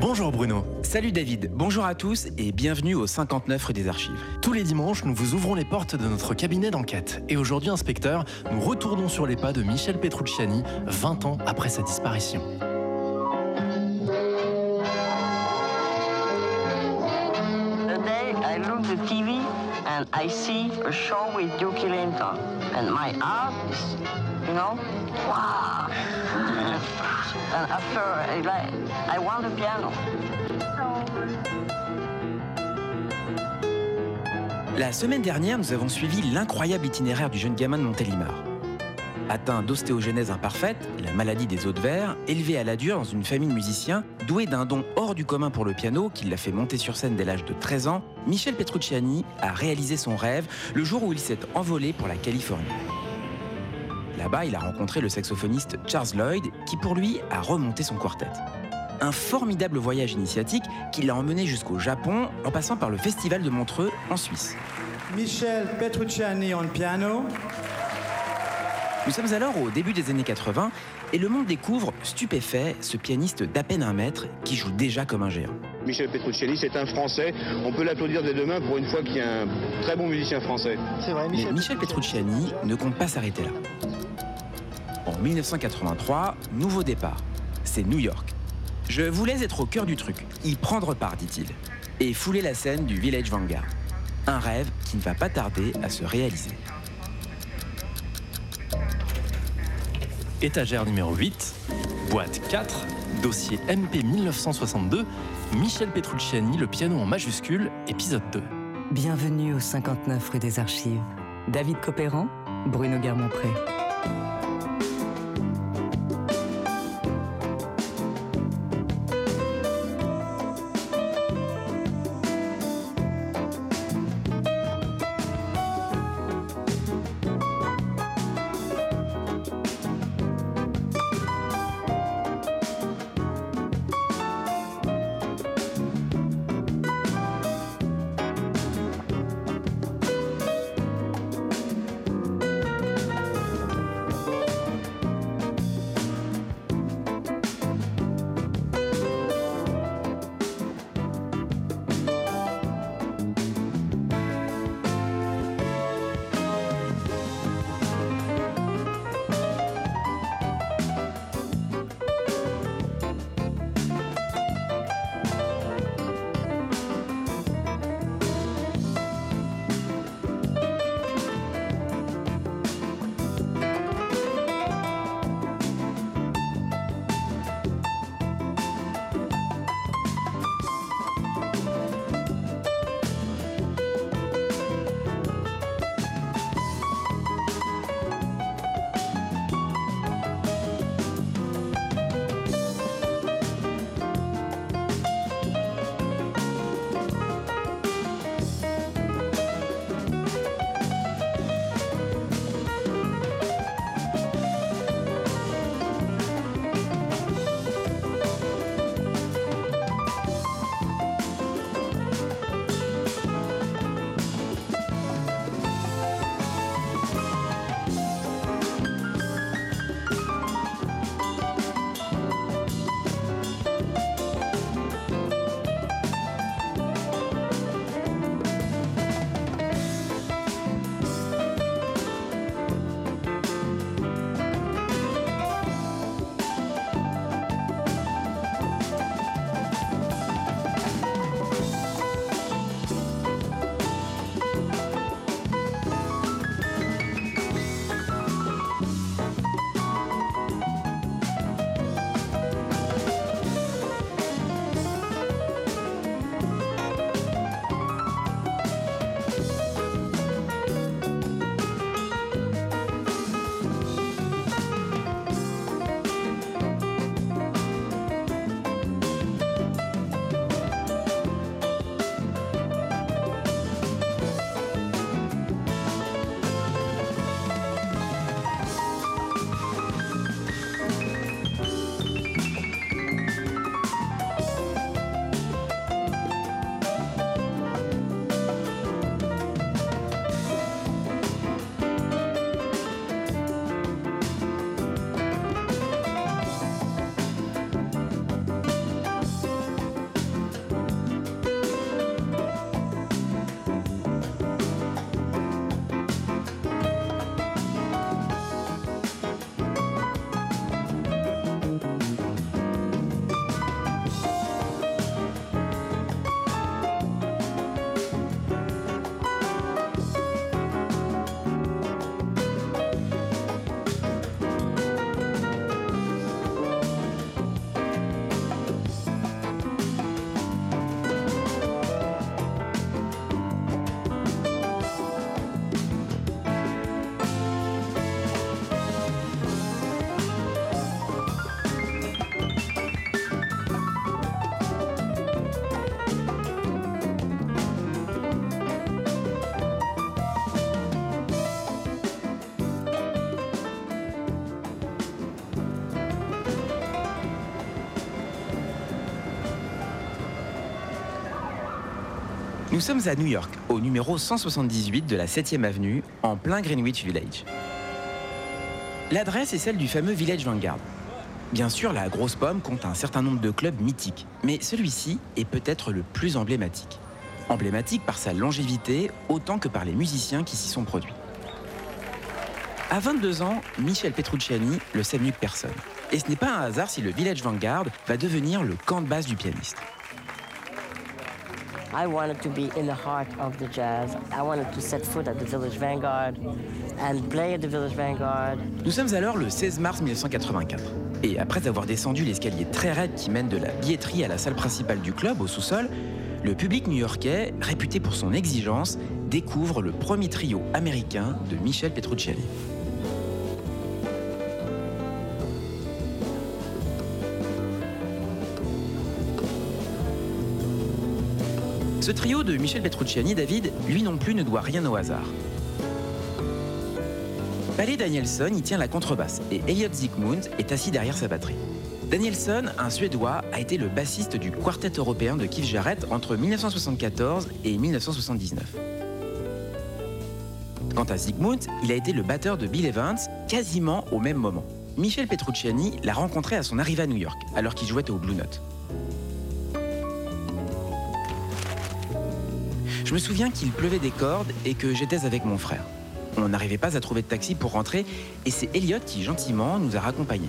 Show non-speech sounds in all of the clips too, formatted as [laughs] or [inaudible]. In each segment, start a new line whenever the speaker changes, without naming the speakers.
Bonjour Bruno.
Salut David, bonjour à tous et bienvenue au 59 rue des Archives.
Tous les dimanches, nous vous ouvrons les portes de notre cabinet d'enquête. Et aujourd'hui, inspecteur, nous retournons sur les pas de Michel Petrucciani, 20 ans après sa disparition.
Today I look the TV and I see a show with Duke Ellington. And my heart is, you know, wow. Piano.
La semaine dernière, nous avons suivi l'incroyable itinéraire du jeune gamin de Montélimar. Atteint d'ostéogenèse imparfaite, la maladie des os de verre, élevé à la dure dans une famille de musiciens, doué d'un don hors du commun pour le piano qui l'a fait monter sur scène dès l'âge de 13 ans, Michel Petrucciani a réalisé son rêve le jour où il s'est envolé pour la Californie. Là-bas, il a rencontré le saxophoniste Charles Lloyd qui pour lui a remonté son quartet. Un formidable voyage initiatique qui l'a emmené jusqu'au Japon en passant par le festival de Montreux en Suisse.
Michel Petrucciani on piano.
Nous sommes alors au début des années 80 et le monde découvre, stupéfait, ce pianiste d'à peine un mètre qui joue déjà comme un géant.
Michel Petrucciani, c'est un Français. On peut l'applaudir dès demain pour une fois qu'il y a un très bon musicien français.
C'est vrai,
Mais Michel Petrucciani ne compte pas s'arrêter là. En 1983, nouveau départ. C'est New York. Je voulais être au cœur du truc, y prendre part, dit-il, et fouler la scène du Village Vanguard. Un rêve qui ne va pas tarder à se réaliser.
Étagère numéro 8, boîte 4, dossier MP 1962, Michel Petrucciani, le piano en majuscule, épisode 2.
Bienvenue au 59 rue des Archives. David Copéran, Bruno Guermont-Pré.
Nous sommes à New York, au numéro 178 de la 7e avenue, en plein Greenwich Village. L'adresse est celle du fameux Village Vanguard. Bien sûr, la grosse pomme compte un certain nombre de clubs mythiques, mais celui-ci est peut-être le plus emblématique. Emblématique par sa longévité autant que par les musiciens qui s'y sont produits. À 22 ans, Michel Petrucciani le sait mieux que personne. Et ce n'est pas un hasard si le Village Vanguard va devenir le camp de base du pianiste.
I wanted to be in the heart of the jazz. I wanted to set foot at the Village Vanguard and play at the Village Vanguard.
Nous sommes alors le 16 mars 1984. Et après avoir descendu l'escalier très raide qui mène de la billetterie à la salle principale du club, au sous-sol, le public new-yorkais, réputé pour son exigence, découvre le premier trio américain de Michel Petrucciani. Ce trio de Michel Petrucciani, David, lui non plus ne doit rien au hasard. Palais Danielson y tient la contrebasse et Elliot Zygmunt est assis derrière sa batterie. Danielson, un Suédois, a été le bassiste du quartet européen de Keith Jarrett entre 1974 et 1979. Quant à Zygmunt, il a été le batteur de Bill Evans quasiment au même moment. Michel Petrucciani l'a rencontré à son arrivée à New York, alors qu'il jouait au Blue Note. Je me souviens qu'il pleuvait des cordes et que j'étais avec mon frère. On n'arrivait pas à trouver de taxi pour rentrer et c'est Elliot qui gentiment nous a raccompagnés.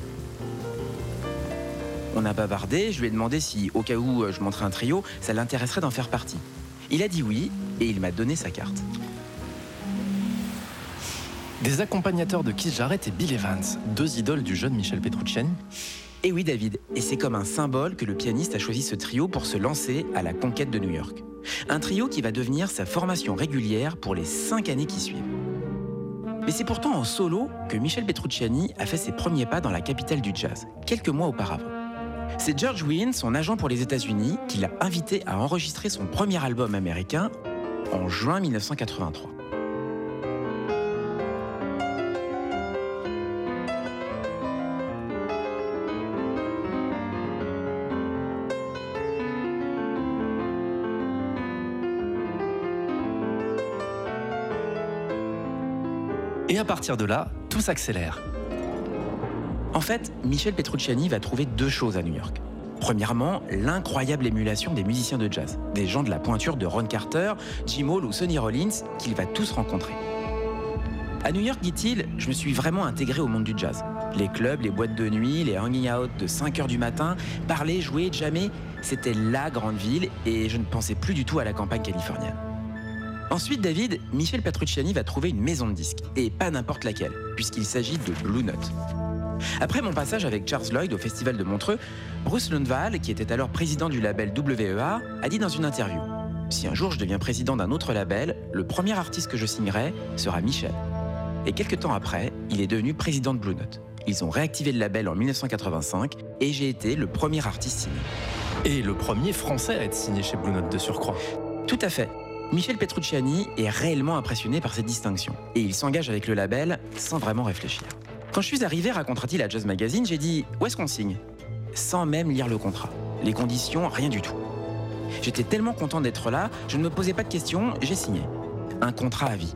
On a bavardé, je lui ai demandé si, au cas où je montrais un trio, ça l'intéresserait d'en faire partie. Il a dit oui et il m'a donné sa carte.
Des accompagnateurs de Keith Jarrett et Bill Evans, deux idoles du jeune Michel Petrucciani.
Et oui David, et c'est comme un symbole que le pianiste a choisi ce trio pour se lancer à la conquête de New York. Un trio qui va devenir sa formation régulière pour les cinq années qui suivent. Mais c'est pourtant en solo que Michel Petrucciani a fait ses premiers pas dans la capitale du jazz, quelques mois auparavant. C'est George Wynne, son agent pour les États-Unis, qui l'a invité à enregistrer son premier album américain en juin 1983.
Partir de là, tout s'accélère.
En fait, Michel Petrucciani va trouver deux choses à New York. Premièrement, l'incroyable émulation des musiciens de jazz, des gens de la pointure de Ron Carter, Jim Hall ou Sonny Rollins, qu'il va tous rencontrer. À New York, dit-il, je me suis vraiment intégré au monde du jazz. Les clubs, les boîtes de nuit, les hanging out de 5 heures du matin, parler, jouer, jammer, c'était la grande ville et je ne pensais plus du tout à la campagne californienne. Ensuite, David, Michel Petrucciani va trouver une maison de disques, et pas n'importe laquelle, puisqu'il s'agit de Blue Note. Après mon passage avec Charles Lloyd au Festival de Montreux, Bruce Lundvall, qui était alors président du label WEA, a dit dans une interview Si un jour je deviens président d'un autre label, le premier artiste que je signerai sera Michel. Et quelques temps après, il est devenu président de Blue Note. Ils ont réactivé le label en 1985 et j'ai été le premier artiste signé.
Et le premier français à être signé chez Blue Note de surcroît.
Tout à fait. Michel Petrucciani est réellement impressionné par cette distinction et il s'engage avec le label sans vraiment réfléchir. Quand je suis arrivé, racontera-t-il à Jazz Magazine, j'ai dit Où est-ce qu'on signe? Sans même lire le contrat. Les conditions, rien du tout. J'étais tellement content d'être là, je ne me posais pas de questions, j'ai signé. Un contrat à vie.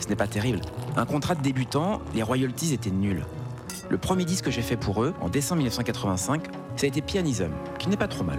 Ce n'est pas terrible. Un contrat de débutant, les royalties étaient nulles. Le premier disque que j'ai fait pour eux, en décembre 1985, ça a été Pianism, qui n'est pas trop mal.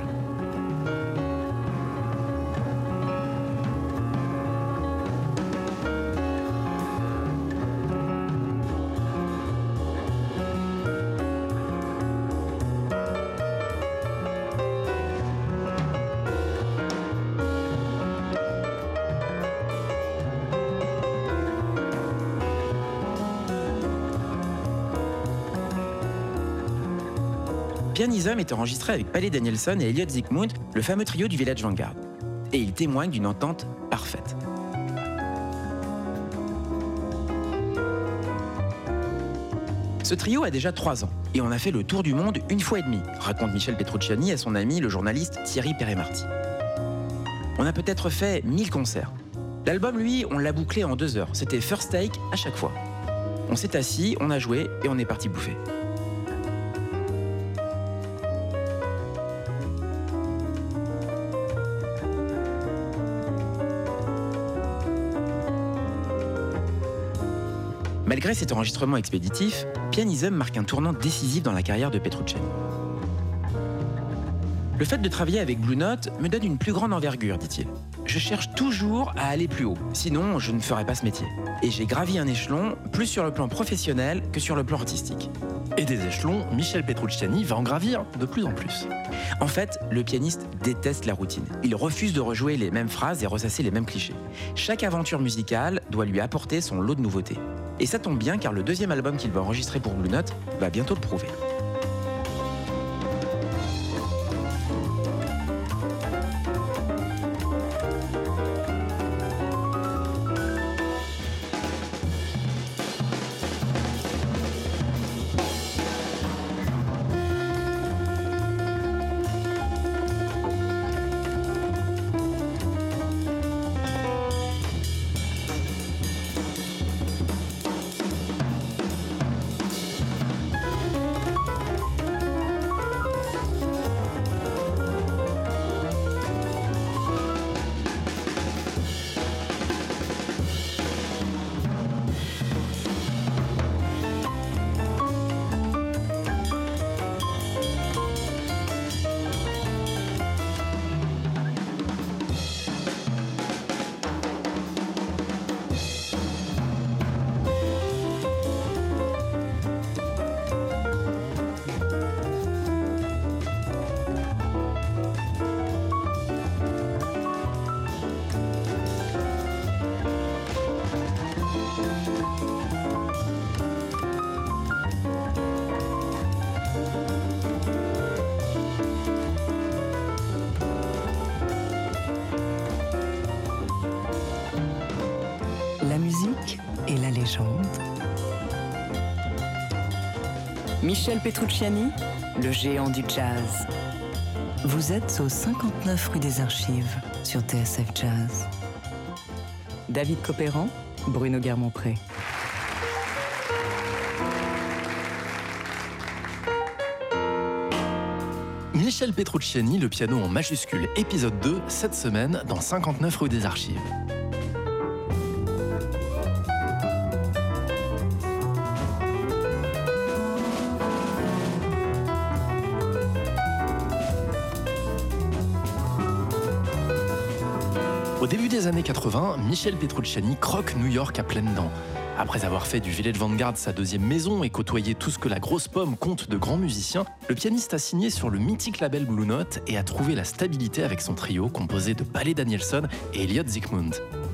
Pianism est enregistré avec Palais Danielson et Elliot Zygmunt, le fameux trio du Village Vanguard. Et il témoigne d'une entente parfaite. Ce trio a déjà trois ans et on a fait le tour du monde une fois et demie, raconte Michel Petrucciani à son ami le journaliste Thierry Pérémarty. On a peut-être fait 1000 concerts. L'album, lui, on l'a bouclé en deux heures. C'était first take à chaque fois. On s'est assis, on a joué et on est parti bouffer. Malgré cet enregistrement expéditif, Pianism marque un tournant décisif dans la carrière de Petrucciani. Le fait de travailler avec Blue Note me donne une plus grande envergure, dit-il. Je cherche toujours à aller plus haut, sinon je ne ferais pas ce métier. Et j'ai gravi un échelon plus sur le plan professionnel que sur le plan artistique.
Et des échelons, Michel Petrucciani va en gravir de plus en plus.
En fait, le pianiste déteste la routine. Il refuse de rejouer les mêmes phrases et ressasser les mêmes clichés. Chaque aventure musicale doit lui apporter son lot de nouveautés. Et ça tombe bien car le deuxième album qu'il va enregistrer pour Blue Note va bientôt le prouver.
Michel Petrucciani, le géant du jazz. Vous êtes au 59 rue des Archives sur TSF Jazz. David Copéran, Bruno Guermont-Pré.
Michel Petrucciani, le piano en majuscule, épisode 2, cette semaine dans 59 rue des Archives. Années 80, Michel Petrucciani croque New York à pleines dents. Après avoir fait du Village Vanguard sa deuxième maison et côtoyé tout ce que la grosse pomme compte de grands musiciens, le pianiste a signé sur le mythique label Blue Note et a trouvé la stabilité avec son trio composé de Palais Danielson et Elliot Zygmunt.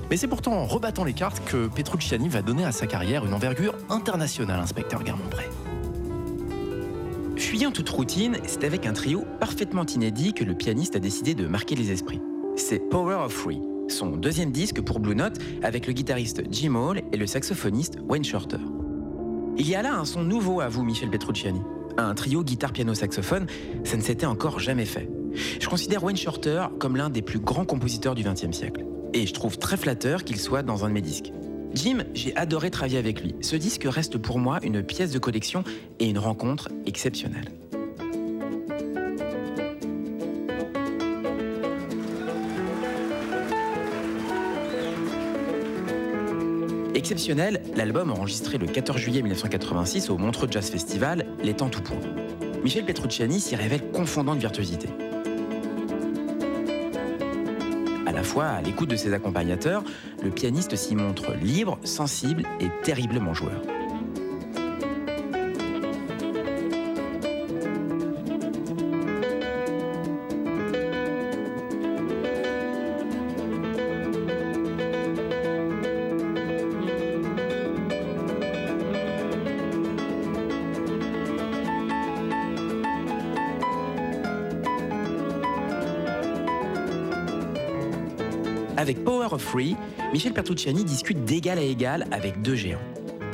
Mais c'est pourtant en rebattant les cartes que Petrucciani va donner à sa carrière une envergure internationale, inspecteur Guermont-Pré.
Fuyant toute routine, c'est avec un trio parfaitement inédit que le pianiste a décidé de marquer les esprits. C'est Power of Free, son deuxième disque pour Blue Note avec le guitariste Jim Hall et le saxophoniste Wayne Shorter. Il y a là un son nouveau à vous, Michel Petrucciani. Un trio guitare-piano-saxophone, ça ne s'était encore jamais fait. Je considère Wayne Shorter comme l'un des plus grands compositeurs du XXe siècle. Et je trouve très flatteur qu'il soit dans un de mes disques. Jim, j'ai adoré travailler avec lui. Ce disque reste pour moi une pièce de collection et une rencontre exceptionnelle. Exceptionnel, l'album enregistré le 14 juillet 1986 au Montreux Jazz Festival en tout point. Michel Petrucciani s'y révèle confondant de virtuosité. À la fois à l'écoute de ses accompagnateurs, le pianiste s'y montre libre, sensible et terriblement joueur. Michel Petrucciani discute d'égal à égal avec deux géants.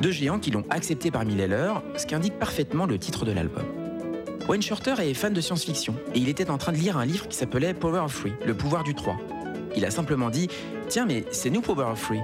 Deux géants qui l'ont accepté parmi les leurs, ce qui indique parfaitement le titre de l'album. Wayne Shorter est fan de science-fiction et il était en train de lire un livre qui s'appelait Power of Free, le pouvoir du 3. Il a simplement dit Tiens, mais c'est nous Power of Free.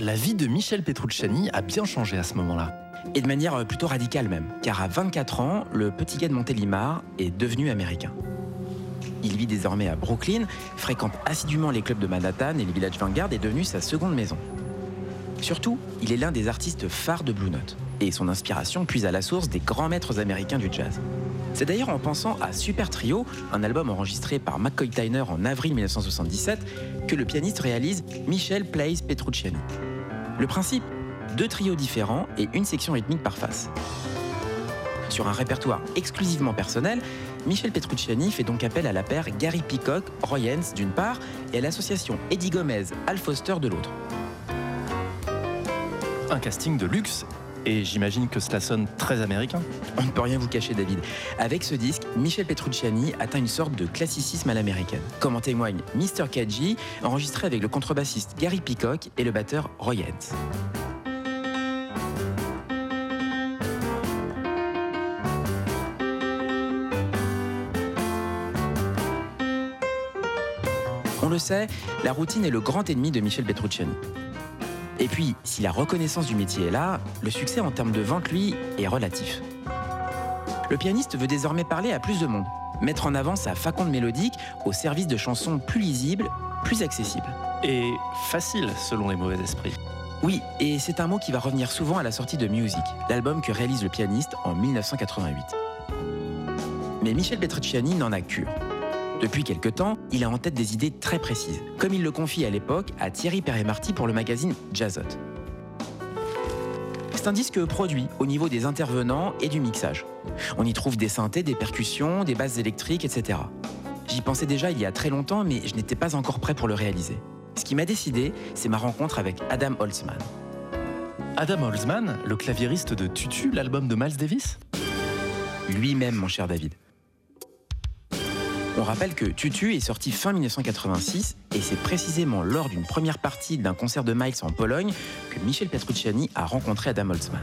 La vie de Michel Petrucciani a bien changé à ce moment-là.
Et de manière euh, plutôt radicale même, car à 24 ans, le petit gars de Montélimar est devenu américain. Il vit désormais à Brooklyn, fréquente assidûment les clubs de Manhattan et les villages Vanguard est devenu sa seconde maison. Surtout, il est l'un des artistes phares de Blue Note, et son inspiration puise à la source des grands maîtres américains du jazz. C'est d'ailleurs en pensant à Super Trio, un album enregistré par McCoy Tyner en avril 1977, que le pianiste réalise Michel Plays Petrucciani. Le principe Deux trios différents et une section rythmique par face. Sur un répertoire exclusivement personnel, Michel Petrucciani fait donc appel à la paire Gary Peacock, Roy Hens d'une part et à l'association Eddie Gomez, Al Foster de l'autre.
Un casting de luxe et j'imagine que cela sonne très américain.
On ne peut rien vous cacher, David. Avec ce disque, Michel Petrucciani atteint une sorte de classicisme à l'américaine, comme en témoigne Mr. Kaji, enregistré avec le contrebassiste Gary Peacock et le batteur Roy Hens. On le sait, la routine est le grand ennemi de Michel Petrucciani. Et puis, si la reconnaissance du métier est là, le succès en termes de vente, lui, est relatif. Le pianiste veut désormais parler à plus de monde, mettre en avant sa faconde mélodique au service de chansons plus lisibles, plus accessibles.
Et facile selon les mauvais esprits.
Oui, et c'est un mot qui va revenir souvent à la sortie de Music, l'album que réalise le pianiste en 1988. Mais Michel Petrucciani n'en a cure. Depuis quelque temps, il a en tête des idées très précises, comme il le confie à l'époque à Thierry Perret-Marty pour le magazine Jazzot. C'est un disque produit au niveau des intervenants et du mixage. On y trouve des synthés, des percussions, des basses électriques, etc. J'y pensais déjà il y a très longtemps, mais je n'étais pas encore prêt pour le réaliser. Ce qui m'a décidé, c'est ma rencontre avec Adam Holzman.
Adam Holzman, le claviériste de Tutu, l'album de Miles Davis?
Lui-même, mon cher David. On rappelle que Tutu est sorti fin 1986 et c'est précisément lors d'une première partie d'un concert de Miles en Pologne que Michel Petrucciani a rencontré Adam Holtzman.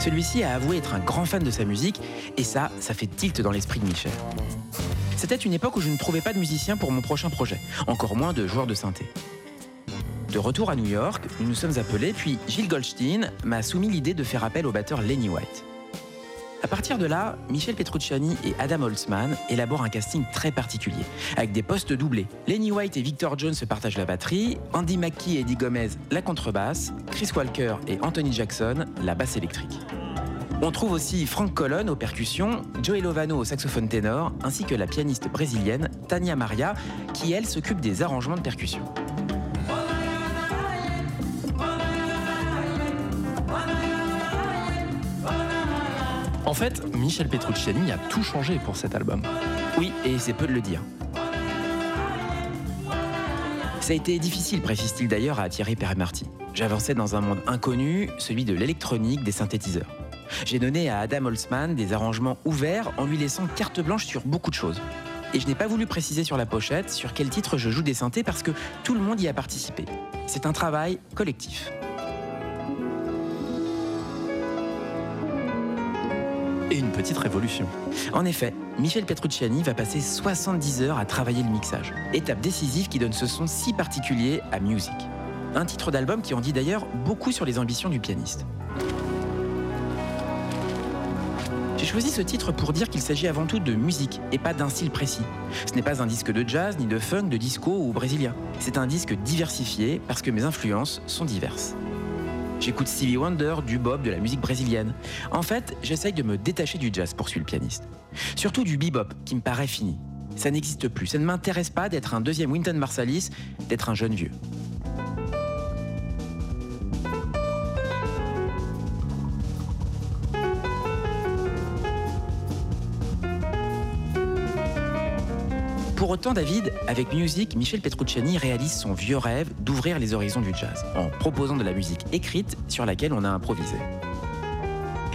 Celui-ci a avoué être un grand fan de sa musique et ça, ça fait tilt dans l'esprit de Michel. C'était une époque où je ne trouvais pas de musicien pour mon prochain projet, encore moins de joueur de synthé. De retour à New York, nous nous sommes appelés, puis Gilles Goldstein m'a soumis l'idée de faire appel au batteur Lenny White. À partir de là, Michel Petrucciani et Adam Holtzman élaborent un casting très particulier, avec des postes doublés. Lenny White et Victor Jones se partagent la batterie, Andy McKee et Eddie Gomez la contrebasse, Chris Walker et Anthony Jackson la basse électrique. On trouve aussi Frank Colon aux percussions, Joey Lovano au saxophone ténor, ainsi que la pianiste brésilienne Tania Maria, qui elle s'occupe des arrangements de percussion.
En fait, Michel Petrucciani a tout changé pour cet album.
Oui, et c'est peu de le dire. Ça a été difficile, précise-t-il d'ailleurs à Thierry Perret-Marty. J'avançais dans un monde inconnu, celui de l'électronique, des synthétiseurs. J'ai donné à Adam Holtzman des arrangements ouverts en lui laissant carte blanche sur beaucoup de choses. Et je n'ai pas voulu préciser sur la pochette sur quel titre je joue des synthés parce que tout le monde y a participé. C'est un travail collectif.
Et une petite révolution.
En effet, Michel Petrucciani va passer 70 heures à travailler le mixage. Étape décisive qui donne ce son si particulier à Music. Un titre d'album qui en dit d'ailleurs beaucoup sur les ambitions du pianiste. J'ai choisi ce titre pour dire qu'il s'agit avant tout de musique et pas d'un style précis. Ce n'est pas un disque de jazz, ni de funk, de disco ou brésilien. C'est un disque diversifié parce que mes influences sont diverses. J'écoute Stevie Wonder, du bop, de la musique brésilienne. En fait, j'essaye de me détacher du jazz, poursuit le pianiste. Surtout du bebop, qui me paraît fini. Ça n'existe plus. Ça ne m'intéresse pas d'être un deuxième Wynton Marsalis, d'être un jeune vieux. Pour autant, David, avec Music, Michel Petrucciani réalise son vieux rêve d'ouvrir les horizons du jazz, en proposant de la musique écrite sur laquelle on a improvisé.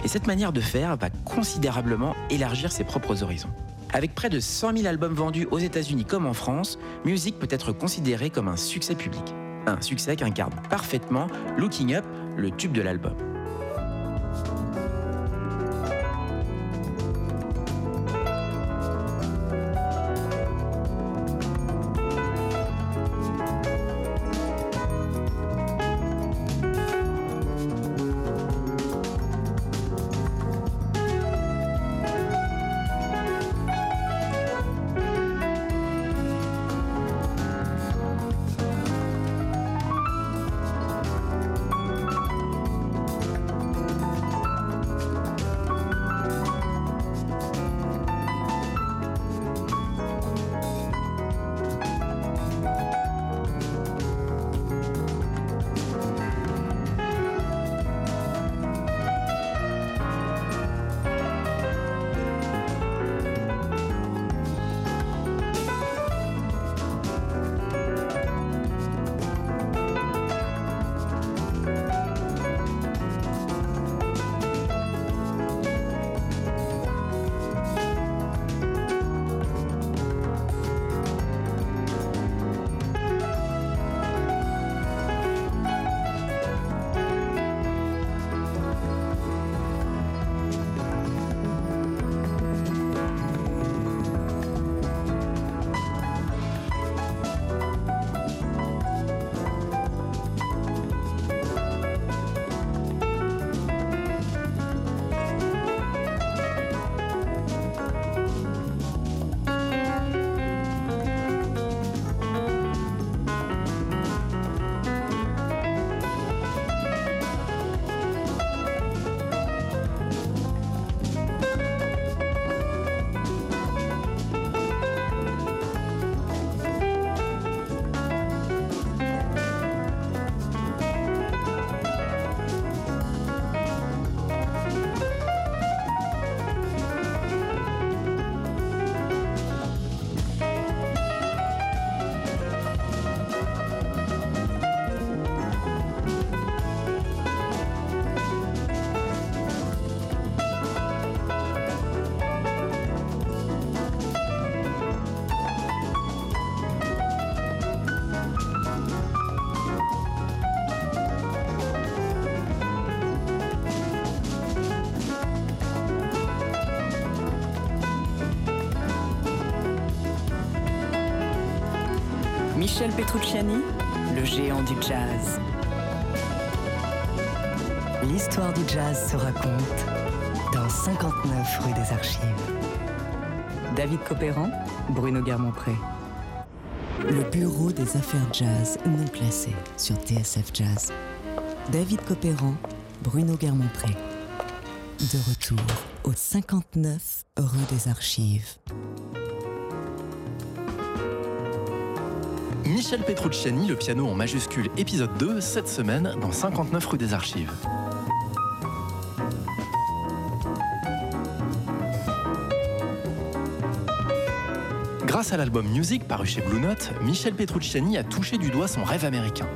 Et cette manière de faire va considérablement élargir ses propres horizons. Avec près de 100 000 albums vendus aux États-Unis comme en France, Music peut être considéré comme un succès public. Un succès qu'incarne parfaitement Looking Up, le tube de l'album.
Michel Petrucciani, le géant du jazz. L'histoire du jazz se raconte dans 59 rue des Archives. David Copéran, Bruno Guermont-Pré. Le bureau des affaires jazz non classées sur TSF Jazz. David Copéran, Bruno Guermont-Pré. De retour au 59 rue des Archives.
Michel Petrucciani, le piano en majuscule, épisode 2, cette semaine dans 59 rue des Archives. Grâce à l'album Music paru chez Blue Note, Michel Petrucciani a touché du doigt son rêve américain.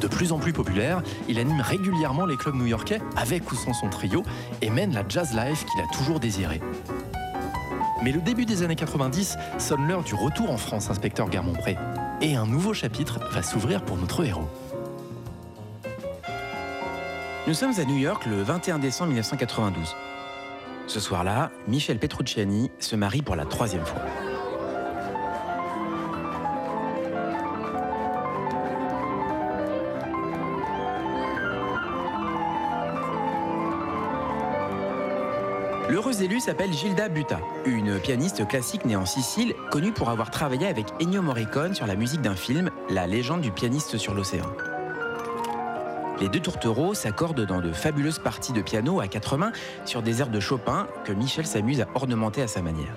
De plus en plus populaire, il anime régulièrement les clubs new-yorkais avec ou sans son trio et mène la jazz life qu'il a toujours désirée. Mais le début des années 90 sonne l'heure du retour en France, inspecteur Guermont-Pré. Et un nouveau chapitre va s'ouvrir pour notre héros.
Nous sommes à New York le 21 décembre 1992. Ce soir-là, Michel Petrucciani se marie pour la troisième fois. S'appelle Gilda Buta, une pianiste classique née en Sicile, connue pour avoir travaillé avec Ennio Morricone sur la musique d'un film, La légende du pianiste sur l'océan. Les deux tourtereaux s'accordent dans de fabuleuses parties de piano à quatre mains sur des airs de Chopin que Michel s'amuse à ornementer à sa manière.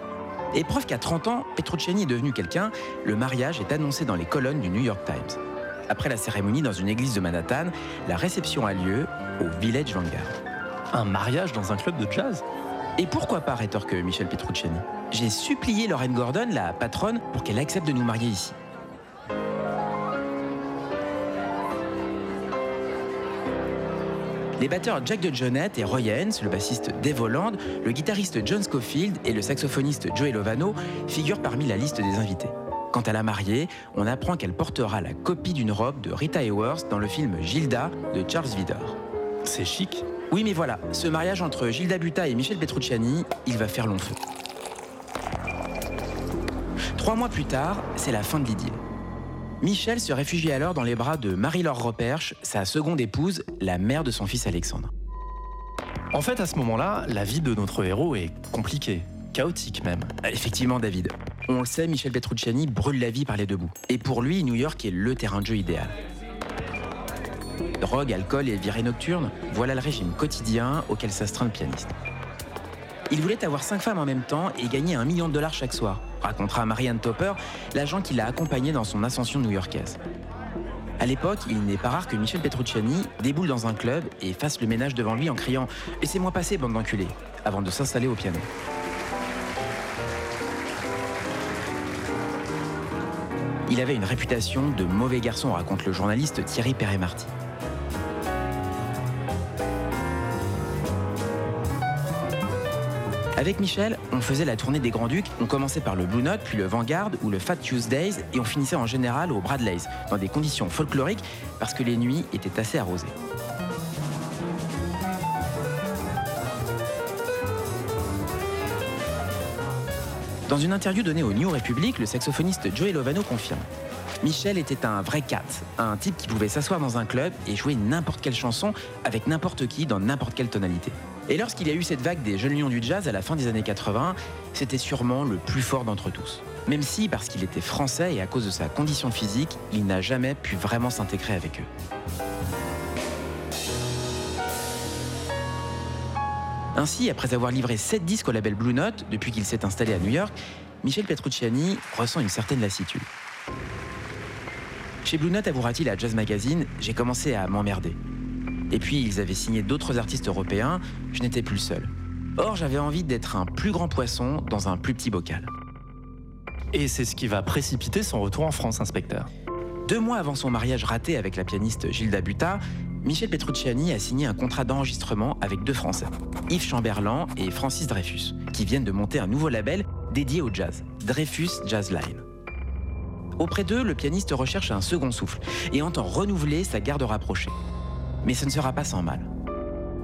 Et preuve qu'à 30 ans, Petrucciani est devenu quelqu'un, le mariage est annoncé dans les colonnes du New York Times. Après la cérémonie dans une église de Manhattan, la réception a lieu au Village Vanguard.
Un mariage dans un club de jazz?
Et pourquoi pas, rétorque Michel Petrucciani? J'ai supplié Lorraine Gordon, la patronne, pour qu'elle accepte de nous marier ici. Les batteurs Jack de Jonette et Roy Haynes, le bassiste Dave Holland, le guitariste John Scofield et le saxophoniste Joey Lovano figurent parmi la liste des invités. Quant à la mariée, on apprend qu'elle portera la copie d'une robe de Rita Hayworth dans le film Gilda de Charles Vidor.
C'est chic.
Oui, mais voilà, ce mariage entre Gilda Buta et Michel Petrucciani, il va faire long feu. Trois mois plus tard, c'est la fin de l'idylle. Michel se réfugie alors dans les bras de Marie-Laure Roperche, sa seconde épouse, la mère de son fils Alexandre.
En fait, à ce moment-là, la vie de notre héros est compliquée, chaotique même.
Effectivement, David. On le sait, Michel Petrucciani brûle la vie par les deux bouts. Et pour lui, New York est le terrain de jeu idéal. Drogue, alcool et virée nocturne, voilà le régime quotidien auquel s'astreint le pianiste. Il voulait avoir cinq femmes en même temps et gagner un million de dollars chaque soir, racontera Marianne Topper, l'agent qui l'a accompagné dans son ascension new-yorkaise. À l'époque, il n'est pas rare que Michel Petrucciani déboule dans un club et fasse le ménage devant lui en criant Laissez-moi passer, bande d'enculés, avant de s'installer au piano. Il avait une réputation de mauvais garçon, raconte le journaliste Thierry Perret-Marty. Avec Michel, on faisait la tournée des Grands Ducs. On commençait par le Blue Note, puis le Vanguard ou le Fat Tuesdays, et on finissait en général au Bradley's, dans des conditions folkloriques, parce que les nuits étaient assez arrosées. Dans une interview donnée au New Republic, le saxophoniste Joey Lovano confirme. Michel était un vrai cat, un type qui pouvait s'asseoir dans un club et jouer n'importe quelle chanson avec n'importe qui dans n'importe quelle tonalité. Et lorsqu'il y a eu cette vague des jeunes lions du jazz à la fin des années 80, c'était sûrement le plus fort d'entre tous. Même si, parce qu'il était français et à cause de sa condition physique, il n'a jamais pu vraiment s'intégrer avec eux. Ainsi, après avoir livré 7 disques au label Blue Note depuis qu'il s'est installé à New York, Michel Petrucciani ressent une certaine lassitude. Chez Blue Note, avouera-t-il à Jazz Magazine, j'ai commencé à m'emmerder. Et puis, ils avaient signé d'autres artistes européens, je n'étais plus le seul. Or, j'avais envie d'être un plus grand poisson dans un plus petit bocal.
Et c'est ce qui va précipiter son retour en France, inspecteur.
Deux mois avant son mariage raté avec la pianiste Gilda Buta, Michel Petrucciani a signé un contrat d'enregistrement avec deux Français, Yves Chamberlain et Francis Dreyfus, qui viennent de monter un nouveau label dédié au jazz, Dreyfus Jazz Line. Auprès d'eux, le pianiste recherche un second souffle et entend renouveler sa garde rapprochée. Mais ce ne sera pas sans mal.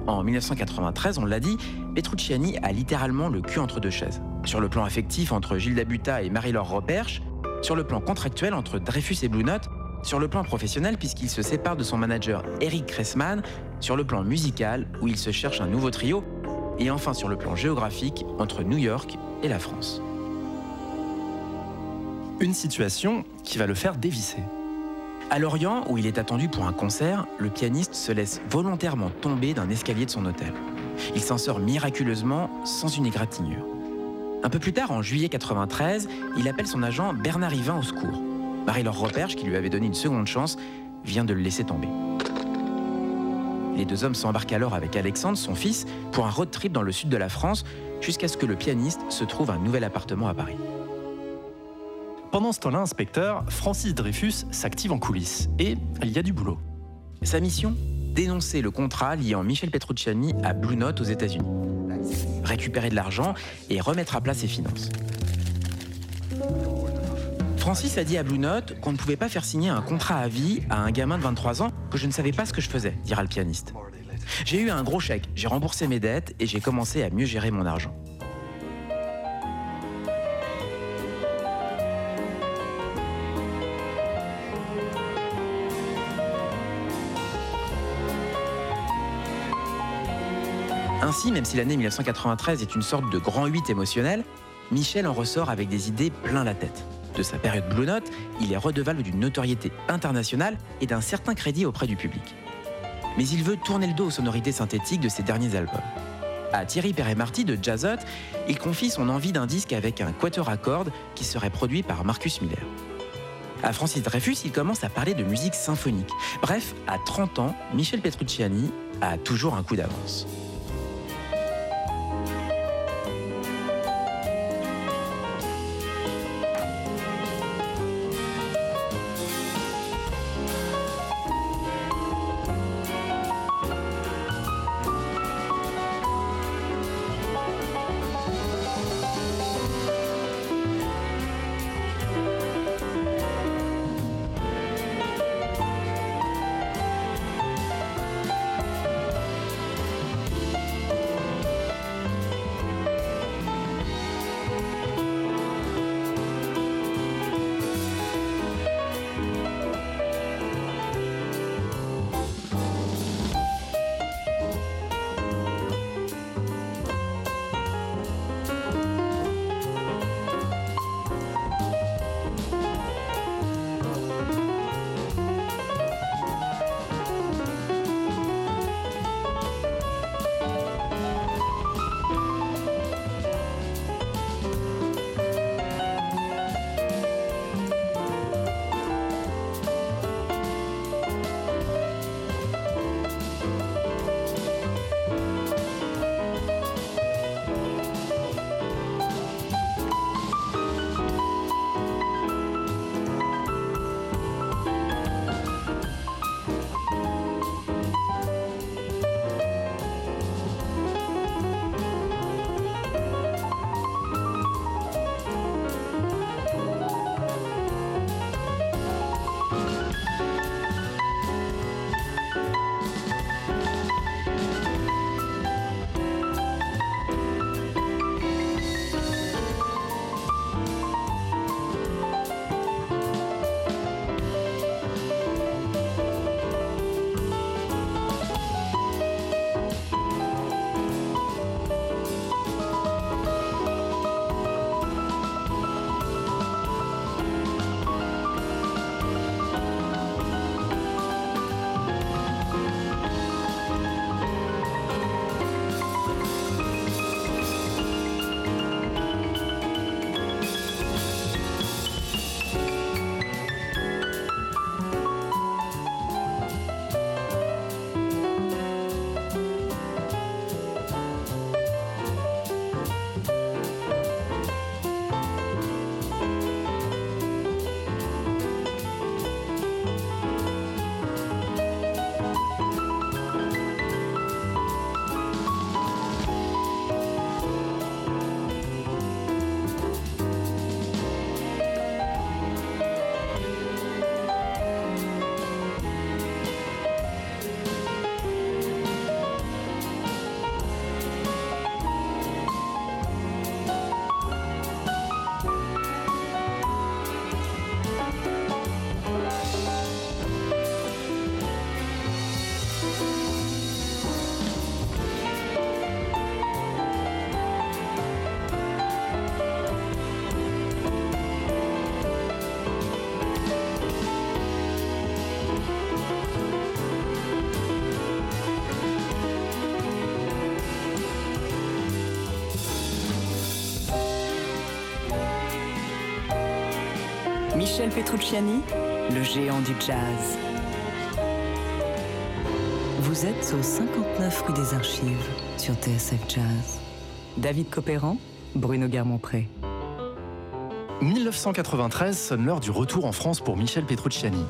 En 1993, on l'a dit, Petrucciani a littéralement le cul entre deux chaises. Sur le plan affectif, entre Gilda Buta et Marie-Laure Roperche, Sur le plan contractuel entre Dreyfus et Blue Note, sur le plan professionnel puisqu'il se sépare de son manager Eric Kressman, sur le plan musical où il se cherche un nouveau trio, et enfin sur le plan géographique entre New York et la France.
Une situation qui va le faire dévisser.
À Lorient, où il est attendu pour un concert, le pianiste se laisse volontairement tomber d'un escalier de son hôtel. Il s'en sort miraculeusement sans une égratignure. Un peu plus tard, en juillet 93, il appelle son agent Bernard Yvain au secours. Marie-Laure Roperge, qui lui avait donné une seconde chance, vient de le laisser tomber. Les deux hommes s'embarquent alors avec Alexandre, son fils, pour un road trip dans le sud de la France, jusqu'à ce que le pianiste se trouve un nouvel appartement à Paris.
Pendant ce temps-là, inspecteur, Francis Dreyfus s'active en coulisses et il y a du boulot.
Sa mission Dénoncer le contrat liant Michel Petrucciani à Blue Note aux États-Unis. Récupérer de l'argent et remettre à plat ses finances. Francis a dit à Blue Note qu'on ne pouvait pas faire signer un contrat à vie à un gamin de 23 ans, que je ne savais pas ce que je faisais, dira le pianiste. J'ai eu un gros chèque, j'ai remboursé mes dettes et j'ai commencé à mieux gérer mon argent. Ainsi, même si l'année 1993 est une sorte de grand 8 émotionnel, Michel en ressort avec des idées plein la tête. De sa période Blue Note, il est redevable d'une notoriété internationale et d'un certain crédit auprès du public. Mais il veut tourner le dos aux sonorités synthétiques de ses derniers albums. À Thierry Perret-Marty de Jazzot, il confie son envie d'un disque avec un quatuor à cordes qui serait produit par Marcus Miller. À Francis Dreyfus, il commence à parler de musique symphonique. Bref, à 30 ans, Michel Petrucciani a toujours un coup d'avance.
Petrucciani, le géant du jazz. Vous êtes au 59 rue des Archives sur TSF Jazz. David Copéran, Bruno Guermont-Pré.
1993 sonne l'heure du retour en France pour Michel Petrucciani.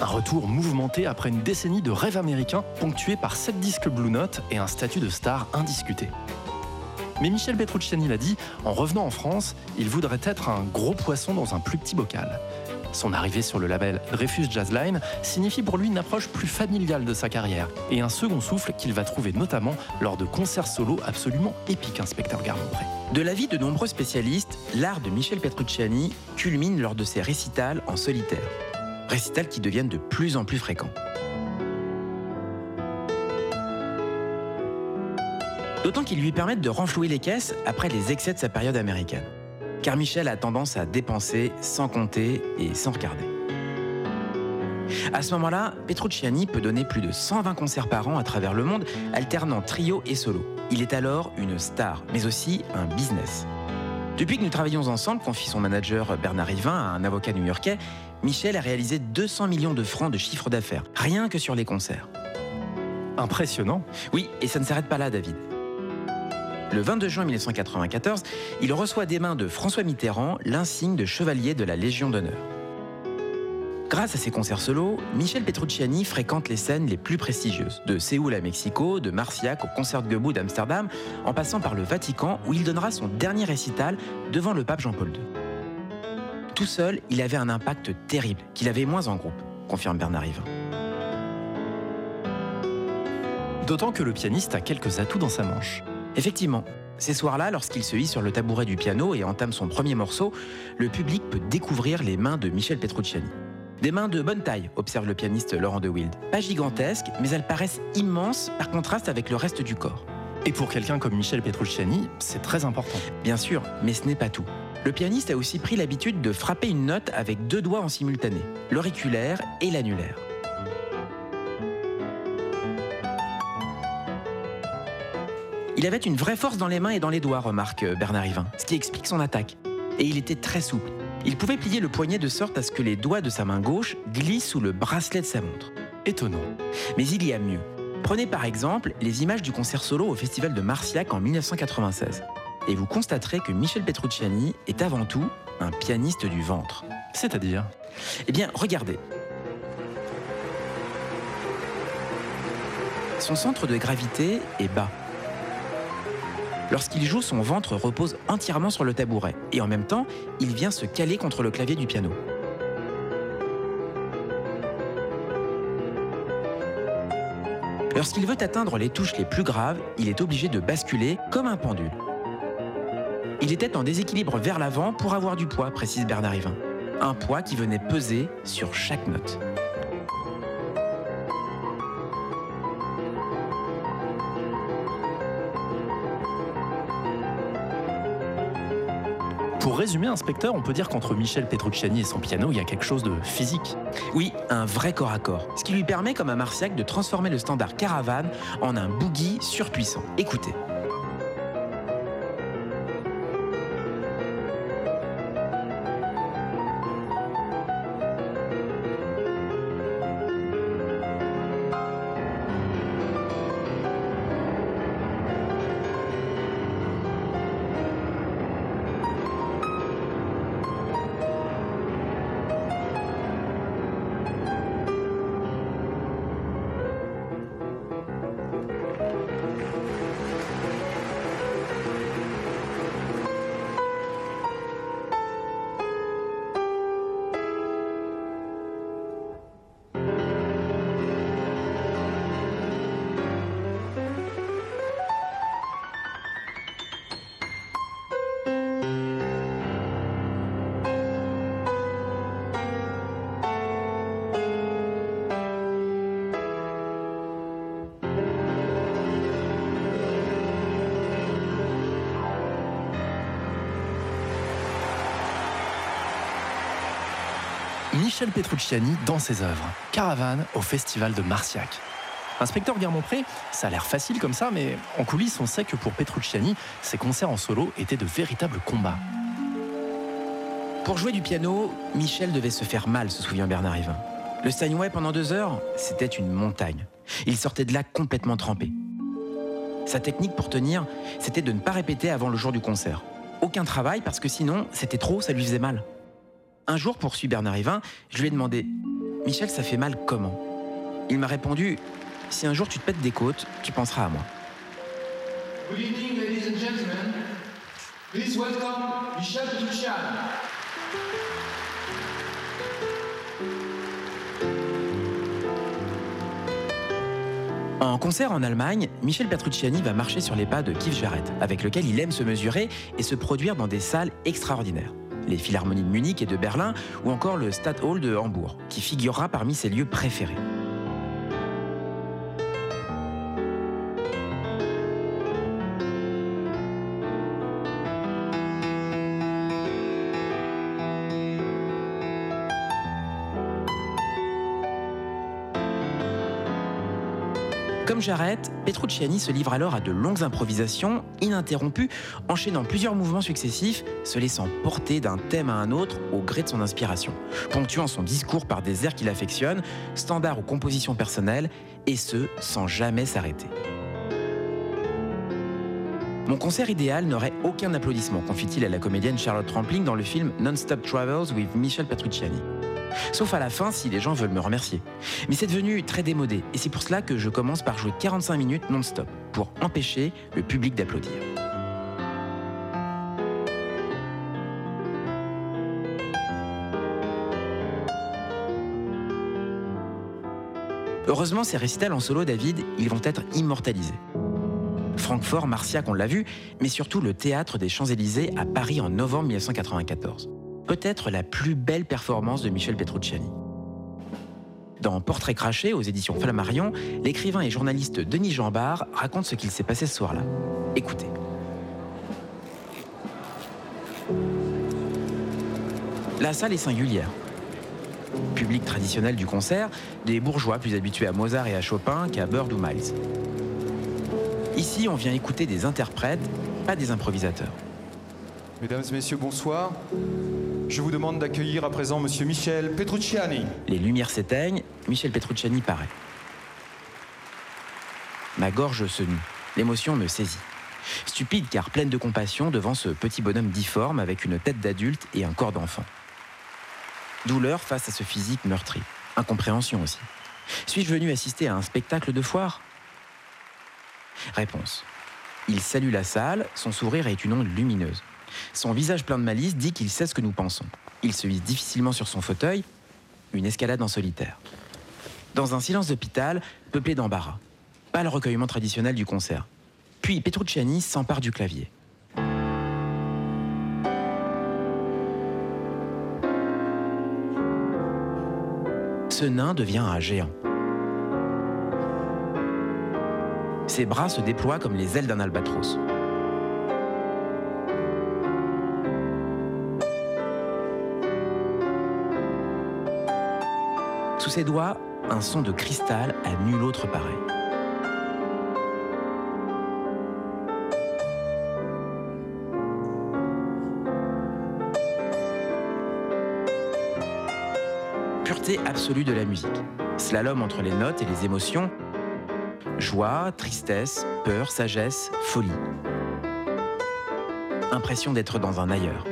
Un retour mouvementé après une décennie de rêve américain ponctué par sept disques Blue Note et un statut de star indiscuté. Mais Michel Petrucciani l'a dit, en revenant en France, il voudrait être un gros poisson dans un plus petit bocal. Son arrivée sur le label Dreyfus Jazzline signifie pour lui une approche plus familiale de sa carrière et un second souffle qu'il va trouver notamment lors de concerts solo absolument épiques, inspecteur Garmont-Pré.
De l'avis de nombreux spécialistes, l'art de Michel Petrucciani culmine lors de ses récitals en solitaire. Récitals qui deviennent de plus en plus fréquents. D'autant qu'ils lui permettent de renflouer les caisses après les excès de sa période américaine. Car Michel a tendance à dépenser sans compter et sans regarder. À ce moment-là, Petrucciani peut donner plus de 120 concerts par an à travers le monde, alternant trio et solo. Il est alors une star, mais aussi un business. Depuis que nous travaillons ensemble, confie son manager Bernard Rivin à un avocat new-yorkais, Michel a réalisé 200 millions de francs de chiffre d'affaires, rien que sur les concerts.
Impressionnant.
Oui, et ça ne s'arrête pas là, David. Le 22 juin 1994, il reçoit des mains de François Mitterrand l'insigne de chevalier de la Légion d'honneur. Grâce à ses concerts solo, Michel Petrucciani fréquente les scènes les plus prestigieuses, de Séoul à Mexico, de Marciac au Concertgebouw d'Amsterdam, en passant par le Vatican où il donnera son dernier récital devant le pape Jean-Paul II. Tout seul, il avait un impact terrible, qu'il avait moins en groupe, confirme Bernard Rivin.
D'autant que le pianiste a quelques atouts dans sa manche.
Effectivement, ces soirs-là, lorsqu'il se hisse sur le tabouret du piano et entame son premier morceau, le public peut découvrir les mains de Michel Petrucciani. Des mains de bonne taille, observe le pianiste Laurent de Wild. Pas gigantesques, mais elles paraissent immenses par contraste avec le reste du corps.
Et pour quelqu'un comme Michel Petrucciani, c'est très important.
Bien sûr, mais ce n'est pas tout. Le pianiste a aussi pris l'habitude de frapper une note avec deux doigts en simultané, l'auriculaire et l'annulaire. Il avait une vraie force dans les mains et dans les doigts, remarque Bernard Rivin, ce qui explique son attaque. Et il était très souple. Il pouvait plier le poignet de sorte à ce que les doigts de sa main gauche glissent sous le bracelet de sa montre.
Étonnant.
Mais il y a mieux. Prenez par exemple les images du concert solo au Festival de Marciac en 1996. Et vous constaterez que Michel Petrucciani est avant tout un pianiste du ventre.
C'est-à-dire?
Eh bien, regardez. Son centre de gravité est bas. Lorsqu'il joue, son ventre repose entièrement sur le tabouret et en même temps, il vient se caler contre le clavier du piano. Lorsqu'il veut atteindre les touches les plus graves, il est obligé de basculer comme un pendule. Il était en déséquilibre vers l'avant pour avoir du poids, précise Bernard Rivin. Un poids qui venait peser sur chaque note.
Résumer, inspecteur, on peut dire qu'entre Michel Petrucciani et son piano, il y a quelque chose de physique.
Oui, un vrai corps à corps. Ce qui lui permet, comme à Marciac, de transformer le standard caravane en un boogie surpuissant. Écoutez.
Michel Petrucciani dans ses œuvres. Caravane au festival de Marciac. Inspecteur Guermont-Pré, ça a l'air facile comme ça, mais en coulisses, on sait que pour Petrucciani, ses concerts en solo étaient de véritables combats.
Pour jouer du piano, Michel devait se faire mal, se souvient Bernard Hivin. Le Steinway pendant deux heures, c'était une montagne. Il sortait de là complètement trempé. Sa technique pour tenir, c'était de ne pas répéter avant le jour du concert. Aucun travail parce que sinon, c'était trop, ça lui faisait mal. Un jour, poursuit Bernard Hivin, je lui ai demandé Michel, ça fait mal comment? Il m'a répondu Si un jour tu te pètes des côtes, tu penseras à moi.
Good evening, ladies and gentlemen. Please welcome Michel Petrucciani.
En concert en Allemagne, Michel Petrucciani va marcher sur les pas de Keith Jarrett, avec lequel il aime se mesurer et se produire dans des salles extraordinaires. Les Philharmonies de Munich et de Berlin, ou encore le Stadthalle de Hambourg, qui figurera parmi ses lieux préférés. Comme Jarrett, Petrucciani se livre alors à de longues improvisations ininterrompues, enchaînant plusieurs mouvements successifs, se laissant porter d'un thème à un autre au gré de son inspiration, ponctuant son discours par des airs qu'il affectionne, standards aux compositions personnelles, et ce, sans jamais s'arrêter. Mon concert idéal n'aurait aucun applaudissement, confie-t-il à la comédienne Charlotte Rampling dans le film Non-Stop Travels with Michel Petrucciani. Sauf à la fin si les gens veulent me remercier. Mais c'est devenu très démodé et c'est pour cela que je commence par jouer 45 minutes non-stop pour empêcher le public d'applaudir. Heureusement, ces récitals en solo, David, ils vont être immortalisés. Francfort, Marciac, on l'a vu, mais surtout le théâtre des Champs-Élysées à Paris en novembre 1994 peut-être la plus belle performance de Michel Petrucciani. Dans Portrait craché aux éditions Flammarion, l'écrivain et journaliste Denis Jambard raconte ce qu'il s'est passé ce soir-là. Écoutez. La salle est singulière. Public traditionnel du concert, des bourgeois plus habitués à Mozart et à Chopin qu'à Bird ou Miles. Ici, on vient écouter des interprètes, pas des improvisateurs.
Mesdames et messieurs, bonsoir. Je vous demande d'accueillir à présent Monsieur Michel Petrucciani.
Les lumières s'éteignent, Michel Petrucciani paraît. Ma gorge se noue, l'émotion me saisit. Stupide car pleine de compassion devant ce petit bonhomme difforme avec une tête d'adulte et un corps d'enfant. Douleur face à ce physique meurtri. Incompréhension aussi. Suis-je venu assister à un spectacle de foire? Réponse. Il salue la salle, son sourire est une onde lumineuse. Son visage plein de malice dit qu'il sait ce que nous pensons. Il se hisse difficilement sur son fauteuil, une escalade en solitaire. Dans un silence d'hôpital, peuplé d'embarras. Pas le recueillement traditionnel du concert. Puis Petrucciani s'empare du clavier. Ce nain devient un géant. Ses bras se déploient comme les ailes d'un albatros. Ses doigts, un son de cristal à nul autre pareil. Pureté absolue de la musique. Slalom entre les notes et les émotions. Joie, tristesse, peur, sagesse, folie. Impression d'être dans un ailleurs.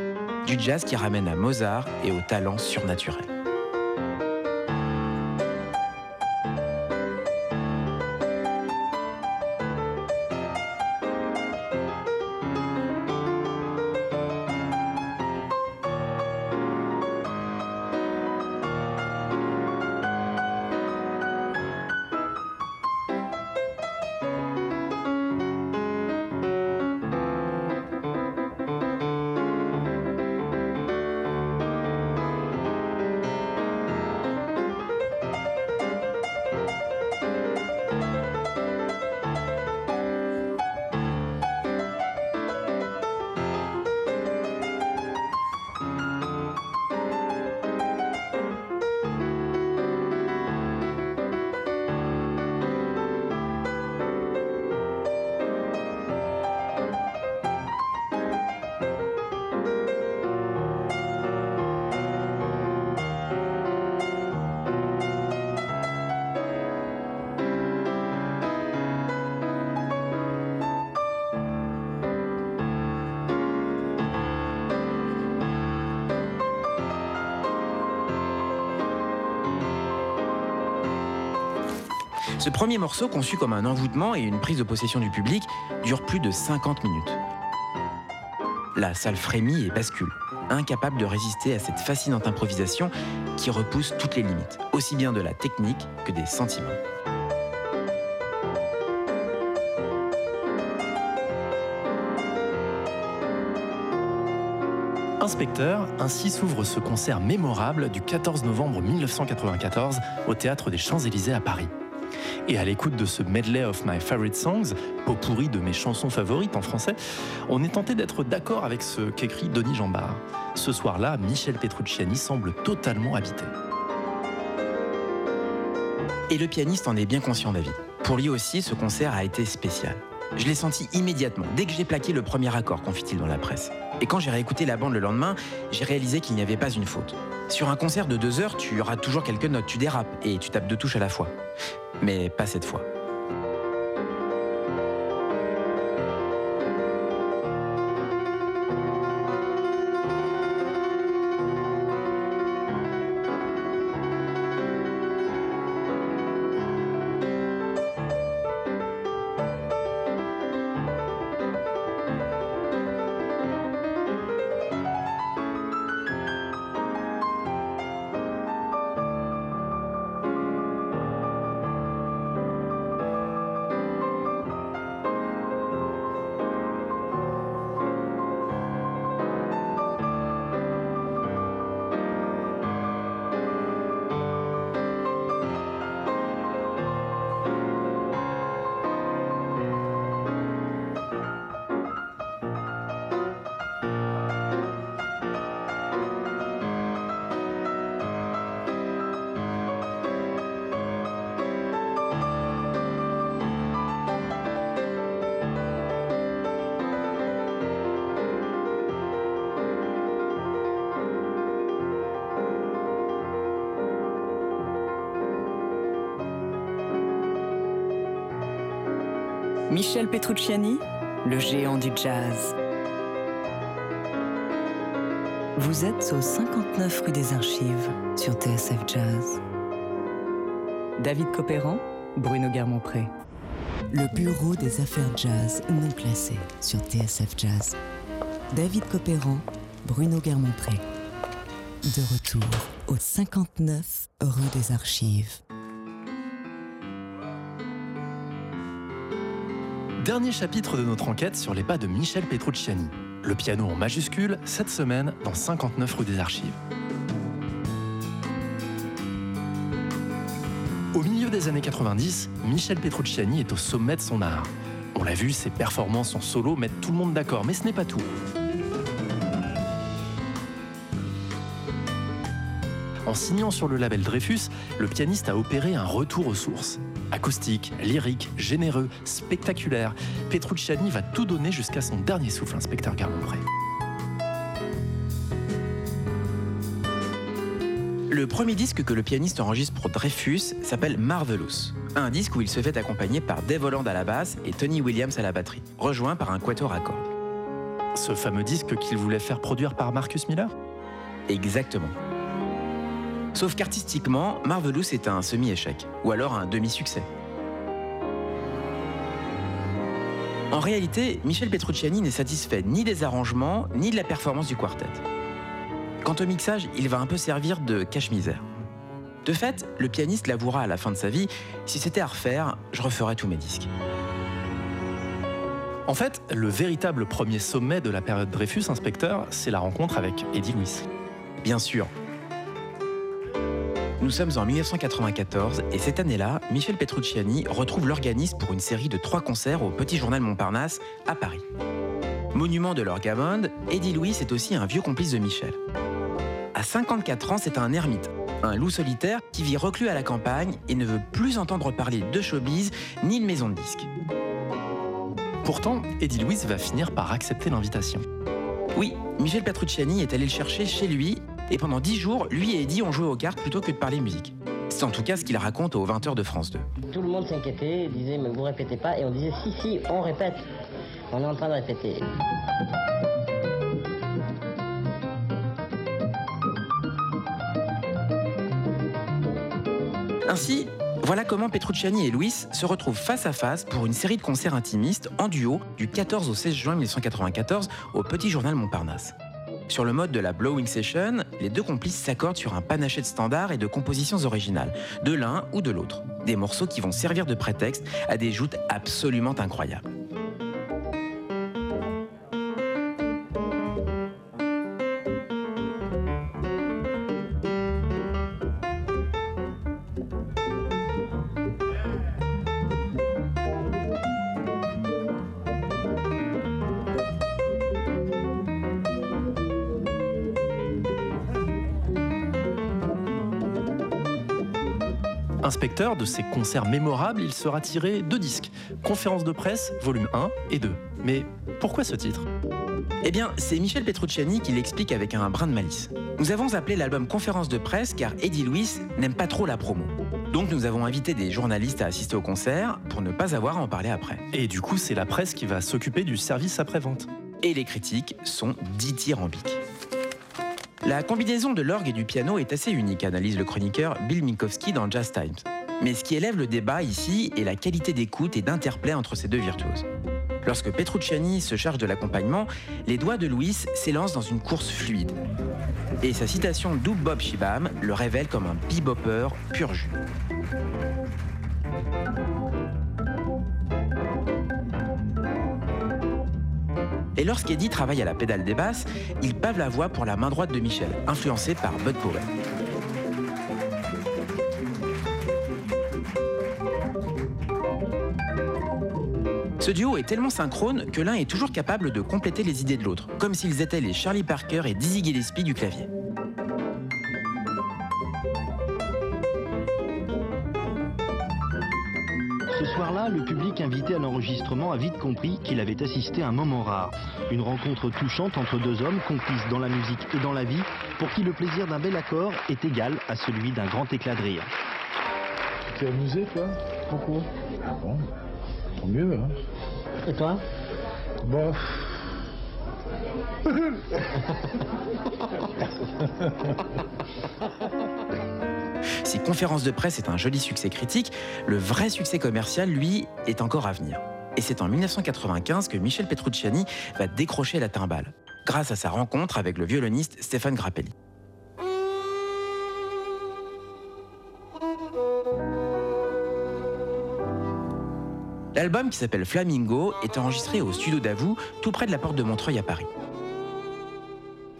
Du jazz qui ramène à Mozart et au talent surnaturel. Ce premier morceau, conçu comme un envoûtement et une prise de possession du public, dure plus de 50 minutes. La salle frémit et bascule, incapable de résister à cette fascinante improvisation qui repousse toutes les limites, aussi bien de la technique que des sentiments.
Inspecteur, ainsi s'ouvre ce concert mémorable du 14 novembre 1994 au Théâtre des Champs-Élysées à Paris. Et à l'écoute de ce medley of my favorite songs, pot pourri de mes chansons favorites en français, on est tenté d'être d'accord avec ce qu'écrit Denis Jambard. Ce soir-là, Michel Petrucciani semble totalement habité.
Et le pianiste en est bien conscient, David. Pour lui aussi, ce concert a été spécial. Je l'ai senti immédiatement, dès que j'ai plaqué le premier accord, confie-t-il dans la presse. Et quand j'ai réécouté la bande le lendemain, j'ai réalisé qu'il n'y avait pas une faute. Sur un concert de deux heures, tu auras toujours quelques notes, tu dérapes et tu tapes deux touches à la fois. Mais pas cette fois.
Michel Petrucciani, le géant du jazz. Vous êtes au 59 rue des Archives sur TSF Jazz. David Copéran, Bruno Guermont-Pré. Le bureau des affaires jazz non classées sur TSF Jazz. David Copéran, Bruno Guermont-Pré. De retour au 59 rue des Archives.
Dernier chapitre de notre enquête sur les pas de Michel Petrucciani. Le piano en majuscule, cette semaine, dans 59 rue des Archives. Au milieu des années 90, Michel Petrucciani est au sommet de son art. On l'a vu, ses performances en solo mettent tout le monde d'accord, mais ce n'est pas tout. En signant sur le label Dreyfus, le pianiste a opéré un retour aux sources. Acoustique, lyrique, généreux, spectaculaire, Petrucciani va tout donner jusqu'à son dernier souffle, inspecteur Garmont-Pré.
Le premier disque que le pianiste enregistre pour Dreyfus s'appelle Marvelous, un disque où il se fait accompagner par Dave Holland à la basse et Tony Williams à la batterie, rejoint par un quatuor à cordes.
Ce fameux disque qu'il voulait faire produire par Marcus Miller?
Exactement. Sauf qu'artistiquement, Marvelous est un semi-échec, ou alors un demi-succès. En réalité, Michel Petrucciani n'est satisfait ni des arrangements, ni de la performance du quartet. Quant au mixage, il va un peu servir de cache-misère. De fait, le pianiste l'avouera à la fin de sa vie, si c'était à refaire, je referais tous mes disques.
En fait, le véritable premier sommet de la période Dreyfus, inspecteur, c'est la rencontre avec Eddie Lewis.
Bien sûr, nous sommes en 1994 et cette année-là, Michel Petrucciani retrouve l'organiste pour une série de trois concerts au Petit Journal Montparnasse à Paris. Monument de l'orgamonde, Eddie Louis est aussi un vieux complice de Michel. À 54 ans, c'est un ermite, un loup solitaire qui vit reclus à la campagne et ne veut plus entendre parler de showbiz ni de maison de disques.
Pourtant, Eddie Louis va finir par accepter l'invitation.
Oui, Michel Petrucciani est allé le chercher chez lui et pendant 10 jours, lui et Eddie ont joué aux cartes plutôt que de parler musique. C'est en tout cas ce qu'il raconte aux 20h de France 2.
Tout le monde s'inquiétait, disait mais vous répétez pas et on disait si si on répète. On est en train de répéter.
Ainsi, Voilà comment Petrucciani et Louis se retrouvent face à face pour une série de concerts intimistes en duo du 14 au 16 juin 1994 au Petit Journal Montparnasse. Sur le mode de la Blowing Session, les deux complices s'accordent sur un panaché de standards et de compositions originales, de l'un ou de l'autre. Des morceaux qui vont servir de prétexte à des joutes absolument incroyables.
Inspecteur de ces concerts mémorables, il sera tiré deux disques, Conférence de presse, volume 1 et 2. Mais pourquoi ce titre?
Eh bien, c'est Michel Petrucciani qui l'explique avec un brin de malice. Nous avons appelé l'album Conférence de presse car Eddie Louis n'aime pas trop la promo. Donc nous avons invité des journalistes à assister au concert pour ne pas avoir à en parler après.
Et du coup, c'est la presse qui va s'occuper du service après-vente.
Et les critiques sont dithyrambiques. La combinaison de l'orgue et du piano est assez unique, analyse le chroniqueur Bill Minkowski dans Jazz Times. Mais ce qui élève le débat ici est la qualité d'écoute et d'interplay entre ces deux virtuoses. Lorsque Petrucciani se charge de l'accompagnement, les doigts de Louis s'élancent dans une course fluide. Et sa citation d'Oub Bob Shibam le révèle comme un bebopper pur jus. Et lorsqu'Eddie travaille à la pédale des basses, il pave la voix pour la main droite de Michel, influencé par Bud Powell. Ce duo est tellement synchrone que l'un est toujours capable de compléter les idées de l'autre, comme s'ils étaient les Charlie Parker et Dizzy Gillespie du clavier.
Le public invité à l'enregistrement a vite compris qu'il avait assisté à un moment rare. Une rencontre touchante entre deux hommes complices dans la musique et dans la vie, pour qui le plaisir d'un bel accord est égal à celui d'un grand éclat de rire.
Tu t'es amusé, toi? Pourquoi? Ah bon? Tant mieux, hein
Et toi?
Bon. [laughs]
Si Conférence de presse est un joli succès critique, le vrai succès commercial, lui, est encore à venir. Et c'est en 1995 que Michel Petrucciani va décrocher la timbale, grâce à sa rencontre avec le violoniste Stéphane Grappelli. L'album, qui s'appelle Flamingo, est enregistré au studio d'Avou, tout près de la porte de Montreuil à Paris.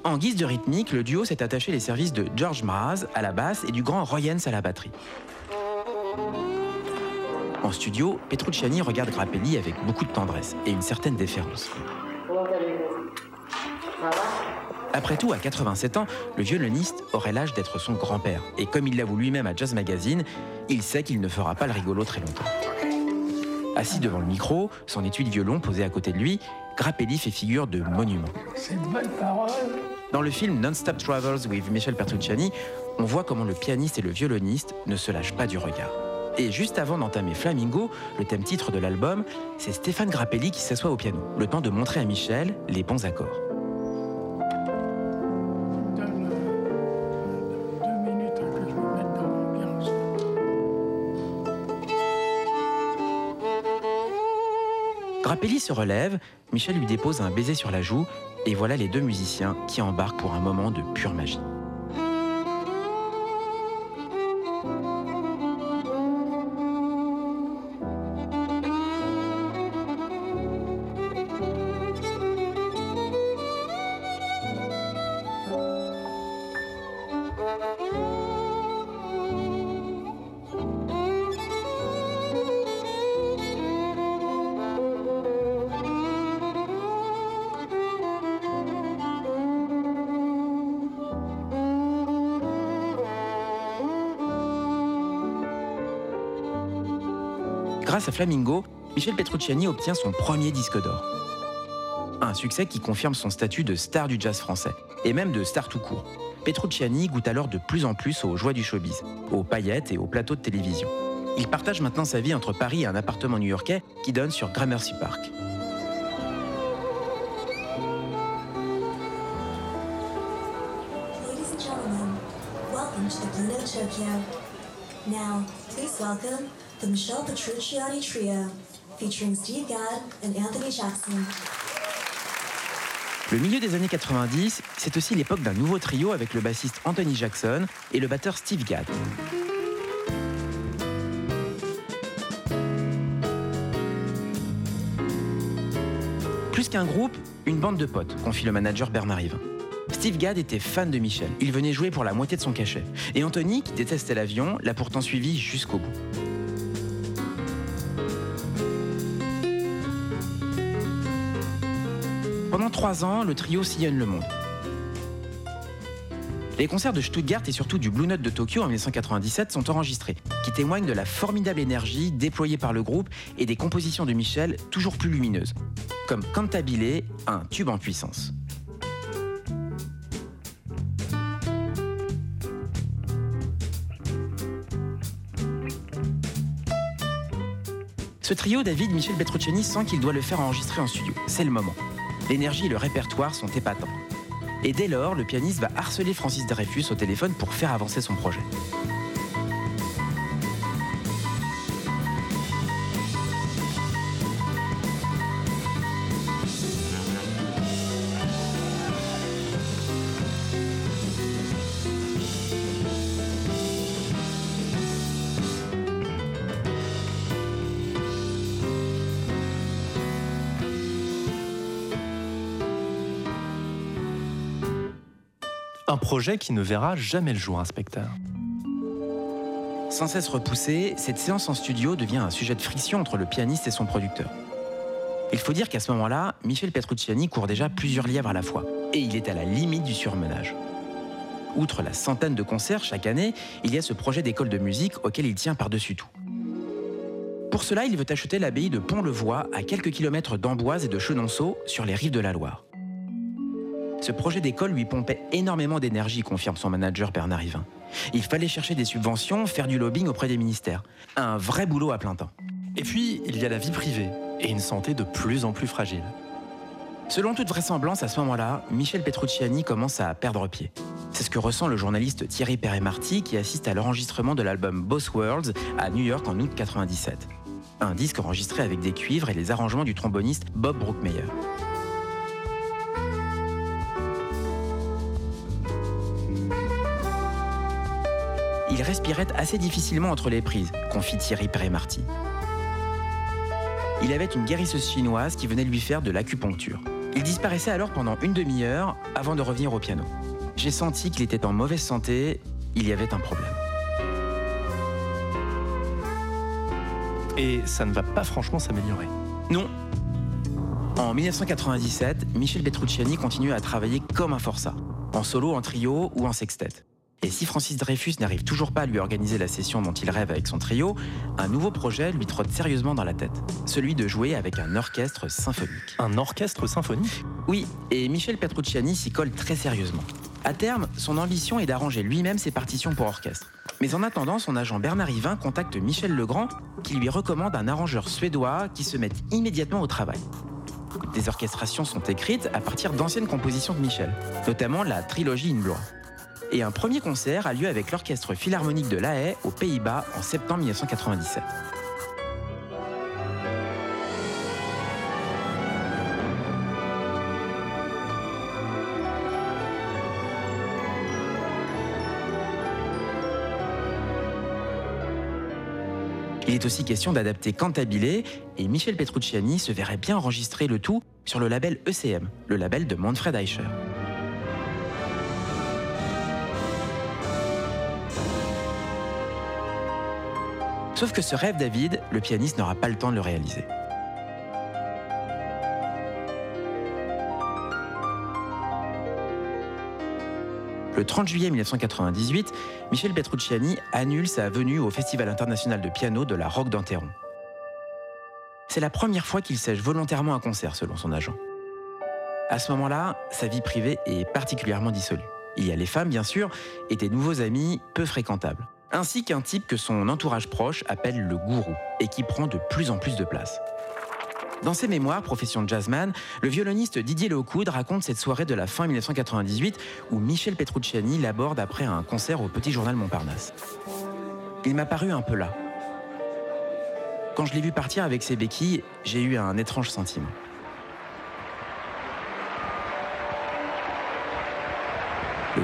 En guise de rythmique, le duo s'est attaché les services de George Mraz à la basse et du grand Royens à la batterie. En studio, Petrucciani regarde Grappelli avec beaucoup de tendresse et une certaine déférence. Après tout, à 87 ans, le violoniste aurait l'âge d'être son grand-père. Et comme il l'avoue lui-même à Jazz Magazine, il sait qu'il ne fera pas le rigolo très longtemps. Assis devant le micro, son étui de violon posé à côté de lui, Grappelli fait figure de monument.
C'est une belle parole.
Dans le film Non-Stop Travels with Michel Petrucciani, on voit comment le pianiste et le violoniste ne se lâchent pas du regard. Et juste avant d'entamer Flamingo, le thème titre de l'album, c'est Stéphane Grappelli qui s'assoit au piano, le temps de montrer à Michel les bons accords. Grappelli se relève, Michel lui dépose un baiser sur la joue, et voilà les deux musiciens qui embarquent pour un moment de pure magie. Flamingo, Michel Petrucciani obtient son premier disque d'or. Un succès qui confirme son statut de star du jazz français, et même de star tout court. Petrucciani goûte alors de plus en plus aux joies du showbiz, aux paillettes et aux plateaux de télévision. Il partage maintenant sa vie entre Paris et un appartement new-yorkais qui donne sur Gramercy Park. Le milieu des années 90, c'est aussi l'époque d'un nouveau trio avec le bassiste Anthony Jackson et le batteur Steve Gadd. Plus qu'un groupe, une bande de potes, confie le manager Bernard Yvain. Steve Gadd était fan de Michel. Il venait jouer pour la moitié de son cachet. Et Anthony, qui détestait l'avion, l'a pourtant suivi jusqu'au bout. Trois ans, le trio sillonne le monde. Les concerts de Stuttgart et surtout du Blue Note de Tokyo en 1997 sont enregistrés, qui témoignent de la formidable énergie déployée par le groupe et des compositions de Michel toujours plus lumineuses, comme Cantabile, un tube en puissance. Ce trio, David Michel Petrucciani sent qu'il doit le faire enregistrer en studio. C'est le moment. L'énergie et le répertoire sont épatants. Et dès lors, le pianiste va harceler Francis Dreyfus au téléphone pour faire avancer son projet.
Projet qui ne verra jamais le jour, inspecteur.
Sans cesse repoussée, cette séance en studio devient un sujet de friction entre le pianiste et son producteur. Il faut dire qu'à ce moment-là, Michel Petrucciani court déjà plusieurs lièvres à la fois, et il est à la limite du surmenage. Outre la centaine de concerts chaque année, il y a ce projet d'école de musique auquel il tient par-dessus tout. Pour cela, il veut acheter l'abbaye de Pont-le-Voix, à quelques kilomètres d'Amboise et de Chenonceau, sur les rives de la Loire. Ce projet d'école lui pompait énormément d'énergie, confirme son manager Bernard Yvain. Il fallait chercher des subventions, faire du lobbying auprès des ministères. Un vrai boulot à plein temps.
Et puis, il y a la vie privée et une santé de plus en plus fragile.
Selon toute vraisemblance, à ce moment-là, Michel Petrucciani commence à perdre pied. C'est ce que ressent le journaliste Thierry Perret-Marty qui assiste à l'enregistrement de l'album Boss Worlds à New York en août 97. Un disque enregistré avec des cuivres et les arrangements du tromboniste Bob Brookmeyer. Il respirait assez difficilement entre les prises, confie Thierry Perret-Marty. Il avait une guérisseuse chinoise qui venait lui faire de l'acupuncture. Il disparaissait alors pendant une demi-heure avant de revenir au piano. J'ai senti qu'il était en mauvaise santé, il y avait un problème.
Et ça ne va pas franchement s'améliorer.
Non. En 1997, Michel Petrucciani continue à travailler comme un forçat, en solo, en trio ou en sextet. Et si Francis Dreyfus n'arrive toujours pas à lui organiser la session dont il rêve avec son trio, un nouveau projet lui trotte sérieusement dans la tête. Celui de jouer avec un orchestre symphonique.
Un orchestre symphonique
Oui, et Michel Petrucciani s'y colle très sérieusement. À terme, son ambition est d'arranger lui-même ses partitions pour orchestre. Mais en attendant, son agent Bernard Yvain contacte Michel Legrand, qui lui recommande un arrangeur suédois qui se mette immédiatement au travail. Des orchestrations sont écrites à partir d'anciennes compositions de Michel, notamment la trilogie In Blois et un premier concert a lieu avec l'Orchestre Philharmonique de La Haye aux Pays-Bas en septembre 1997. Il est aussi question d'adapter Cantabile et Michel Petrucciani se verrait bien enregistrer le tout sur le label ECM, le label de Manfred Eicher. Sauf que ce rêve, David, le pianiste n'aura pas le temps de le réaliser. Le 30 juillet 1998, Michel Petrucciani annule sa venue au Festival international de piano de la Roque d'Anteron. C'est la première fois qu'il sèche volontairement un concert, selon son agent. À ce moment-là, sa vie privée est particulièrement dissolue. Il y a les femmes, bien sûr, et des nouveaux amis peu fréquentables ainsi qu'un type que son entourage proche appelle le gourou et qui prend de plus en plus de place. Dans ses mémoires, Profession de jazzman, le violoniste Didier Lockwood raconte cette soirée de la fin 1998 où Michel Petrucciani l'aborde après un concert au Petit Journal Montparnasse. Il m'a paru un peu là. Quand je l'ai vu partir avec ses béquilles, j'ai eu un étrange sentiment.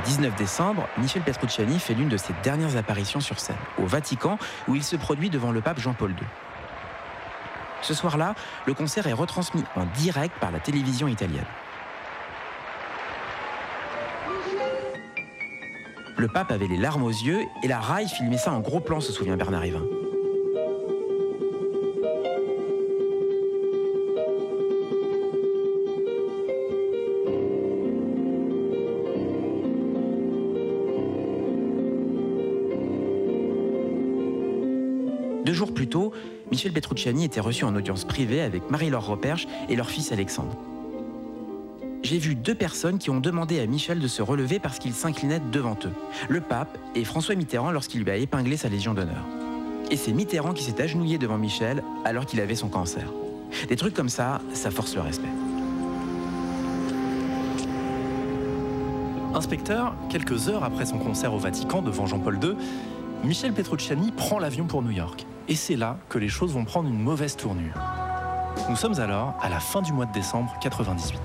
Le 19 décembre, Michel Petrucciani fait l'une de ses dernières apparitions sur scène, au Vatican, où il se produit devant le pape Jean-Paul II. Ce soir-là, le concert est retransmis en direct par la télévision italienne. Le pape avait les larmes aux yeux et la raille filmait ça en gros plan, se souvient Bernard Hivin. Michel Petrucciani était reçu en audience privée avec Marie-Laure Roperche et leur fils Alexandre. J'ai vu deux personnes qui ont demandé à Michel de se relever parce qu'il s'inclinait devant eux. Le pape et François Mitterrand lorsqu'il lui a épinglé sa Légion d'honneur. Et c'est Mitterrand qui s'est agenouillé devant Michel alors qu'il avait son cancer. Des trucs comme ça, ça force le respect.
Inspecteur, quelques heures après son concert au Vatican devant Jean-Paul II, Michel Petrucciani prend l'avion pour New York. Et c'est là que les choses vont prendre une mauvaise tournure. Nous sommes alors à la fin du mois de décembre 98.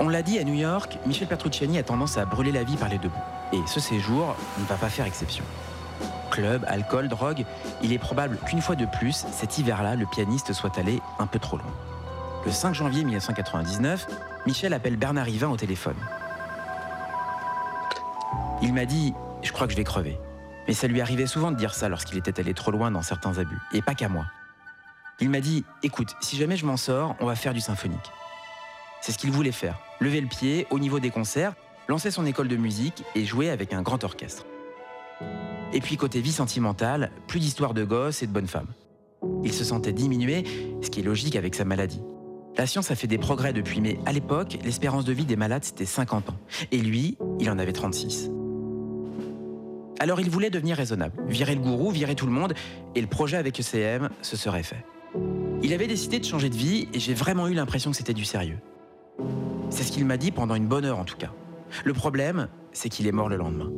On l'a dit à New York, Michel Petrucciani a tendance à brûler la vie par les deux bouts. Et ce séjour ne va pas faire exception. Club, alcool, drogue, il est probable qu'une fois de plus, cet hiver-là, le pianiste soit allé un peu trop loin. Le 5 janvier 1999, Michel appelle Bernard Hivin au téléphone. Il m'a dit Je crois que je vais crever. Mais ça lui arrivait souvent de dire ça lorsqu'il était allé trop loin dans certains abus, et pas qu'à moi. Il m'a dit Écoute, si jamais je m'en sors, on va faire du symphonique. C'est ce qu'il voulait faire lever le pied au niveau des concerts, lancer son école de musique et jouer avec un grand orchestre. Et puis côté vie sentimentale, plus d'histoires de gosses et de bonnes femmes. Il se sentait diminué, ce qui est logique avec sa maladie. La science a fait des progrès depuis, mais à l'époque, l'espérance de vie des malades, c'était 50 ans. Et lui, il en avait 36. Alors il voulait devenir raisonnable, virer le gourou, virer tout le monde, et le projet avec ECM se serait fait. Il avait décidé de changer de vie, et j'ai vraiment eu l'impression que c'était du sérieux. C'est ce qu'il m'a dit pendant une bonne heure en tout cas. Le problème, c'est qu'il est mort le lendemain.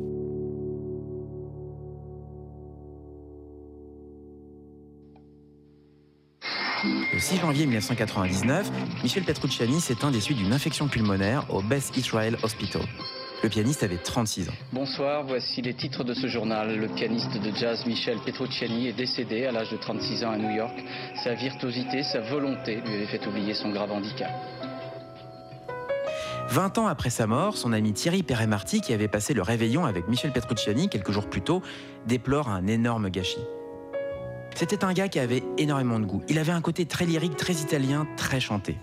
Le 6 janvier 1999, Michel Petrucciani s'éteint des suites d'une infection pulmonaire au Beth Israel Hospital. Le pianiste avait 36 ans.
Bonsoir, voici les titres de ce journal. Le pianiste de jazz Michel Petrucciani est décédé à l'âge de 36 ans à New York. Sa virtuosité, sa volonté lui avaient fait oublier son grave handicap.
20 ans après sa mort, son ami Thierry Perret-Marty, qui avait passé le réveillon avec Michel Petrucciani quelques jours plus tôt, déplore un énorme gâchis. C'était un gars qui avait énormément de goût. Il avait un côté très lyrique, très italien, très chanté.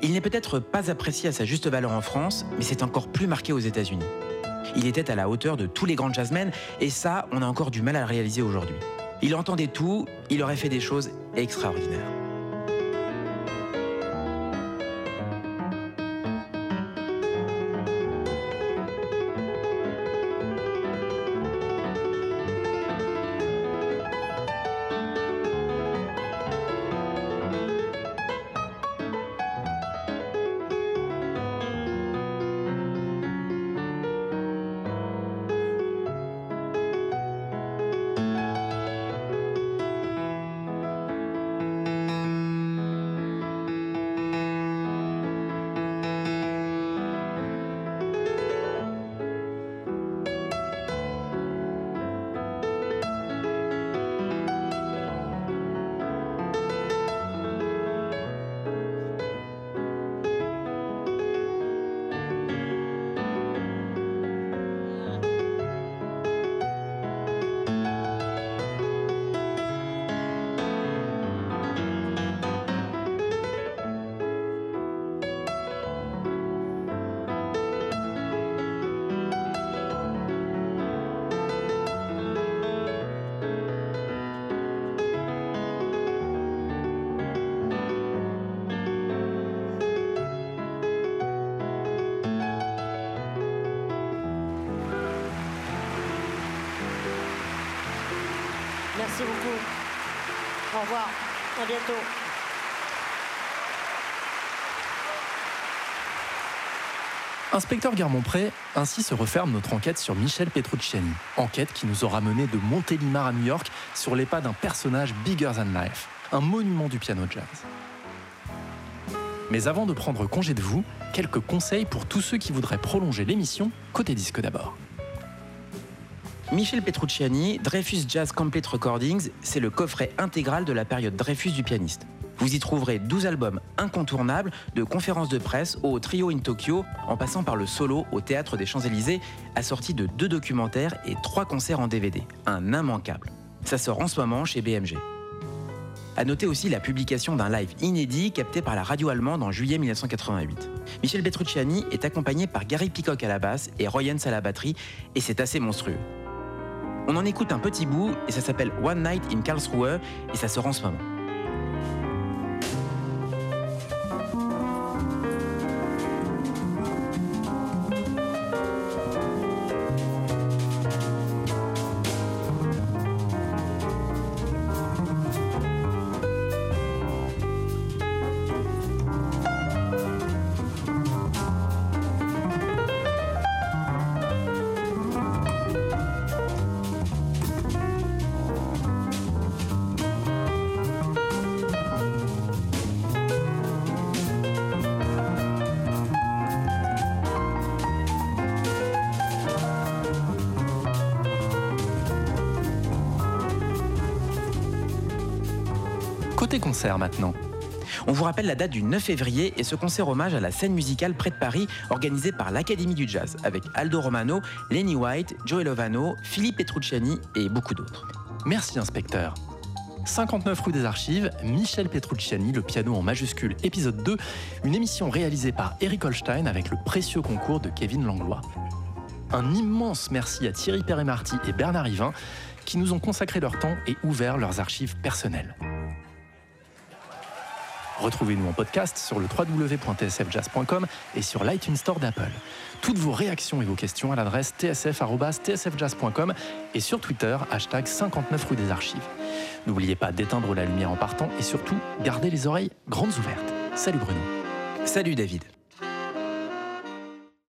Il n'est peut-être pas apprécié à sa juste valeur en France, mais c'est encore plus marqué aux États-Unis. Il était à la hauteur de tous les grands jazzmen, et ça, on a encore du mal à le réaliser aujourd'hui. Il entendait tout, il aurait fait des choses extraordinaires.
Inspecteur Guermont-Pré, ainsi se referme notre enquête sur Michel Petrucciani. Enquête qui nous aura mené de Montélimar à New York sur les pas d'un personnage bigger than life, un monument du piano jazz. Mais avant de prendre congé de vous, quelques conseils pour tous ceux qui voudraient prolonger l'émission, côté disque d'abord.
Michel Petrucciani, Dreyfus Jazz Complete Recordings, c'est le coffret intégral de la période Dreyfus du pianiste. Vous y trouverez 12 albums incontournables, de conférences de presse au trio in Tokyo, en passant par le solo au Théâtre des Champs-Élysées, assorti de deux documentaires et trois concerts en DVD. Un immanquable. Ça sort en ce moment chez BMG. À noter aussi la publication d'un live inédit capté par la radio allemande en juillet 1988. Michel Petrucciani est accompagné par Gary Peacock à la basse et Roy Jens à la batterie, et c'est assez monstrueux. On en écoute un petit bout et ça s'appelle One Night in Karlsruhe et ça sort en ce moment. On vous rappelle la date du 9 février et ce concert hommage à la scène musicale près de Paris organisé par l'Académie du Jazz avec Aldo Romano, Lenny White, Joey Lovano, Philippe Petrucciani et beaucoup d'autres.
Merci inspecteur. 59 rue des Archives, Michel Petrucciani, le piano en majuscule, épisode 2, une émission réalisée par Eric Holstein avec le précieux concours de Kevin Langlois. Un immense merci à Thierry Perret-Marty et Bernard Yvain qui nous ont consacré leur temps et ouvert leurs archives personnelles. Retrouvez-nous en podcast sur le www.tsfjazz.com et sur l'iTunes Store d'Apple. Toutes vos réactions et vos questions à l'adresse tsf.tsfjazz.com et sur Twitter, hashtag 59 rue des Archives. N'oubliez pas d'éteindre la lumière en partant et surtout, gardez les oreilles grandes ouvertes. Salut Bruno.
Salut David.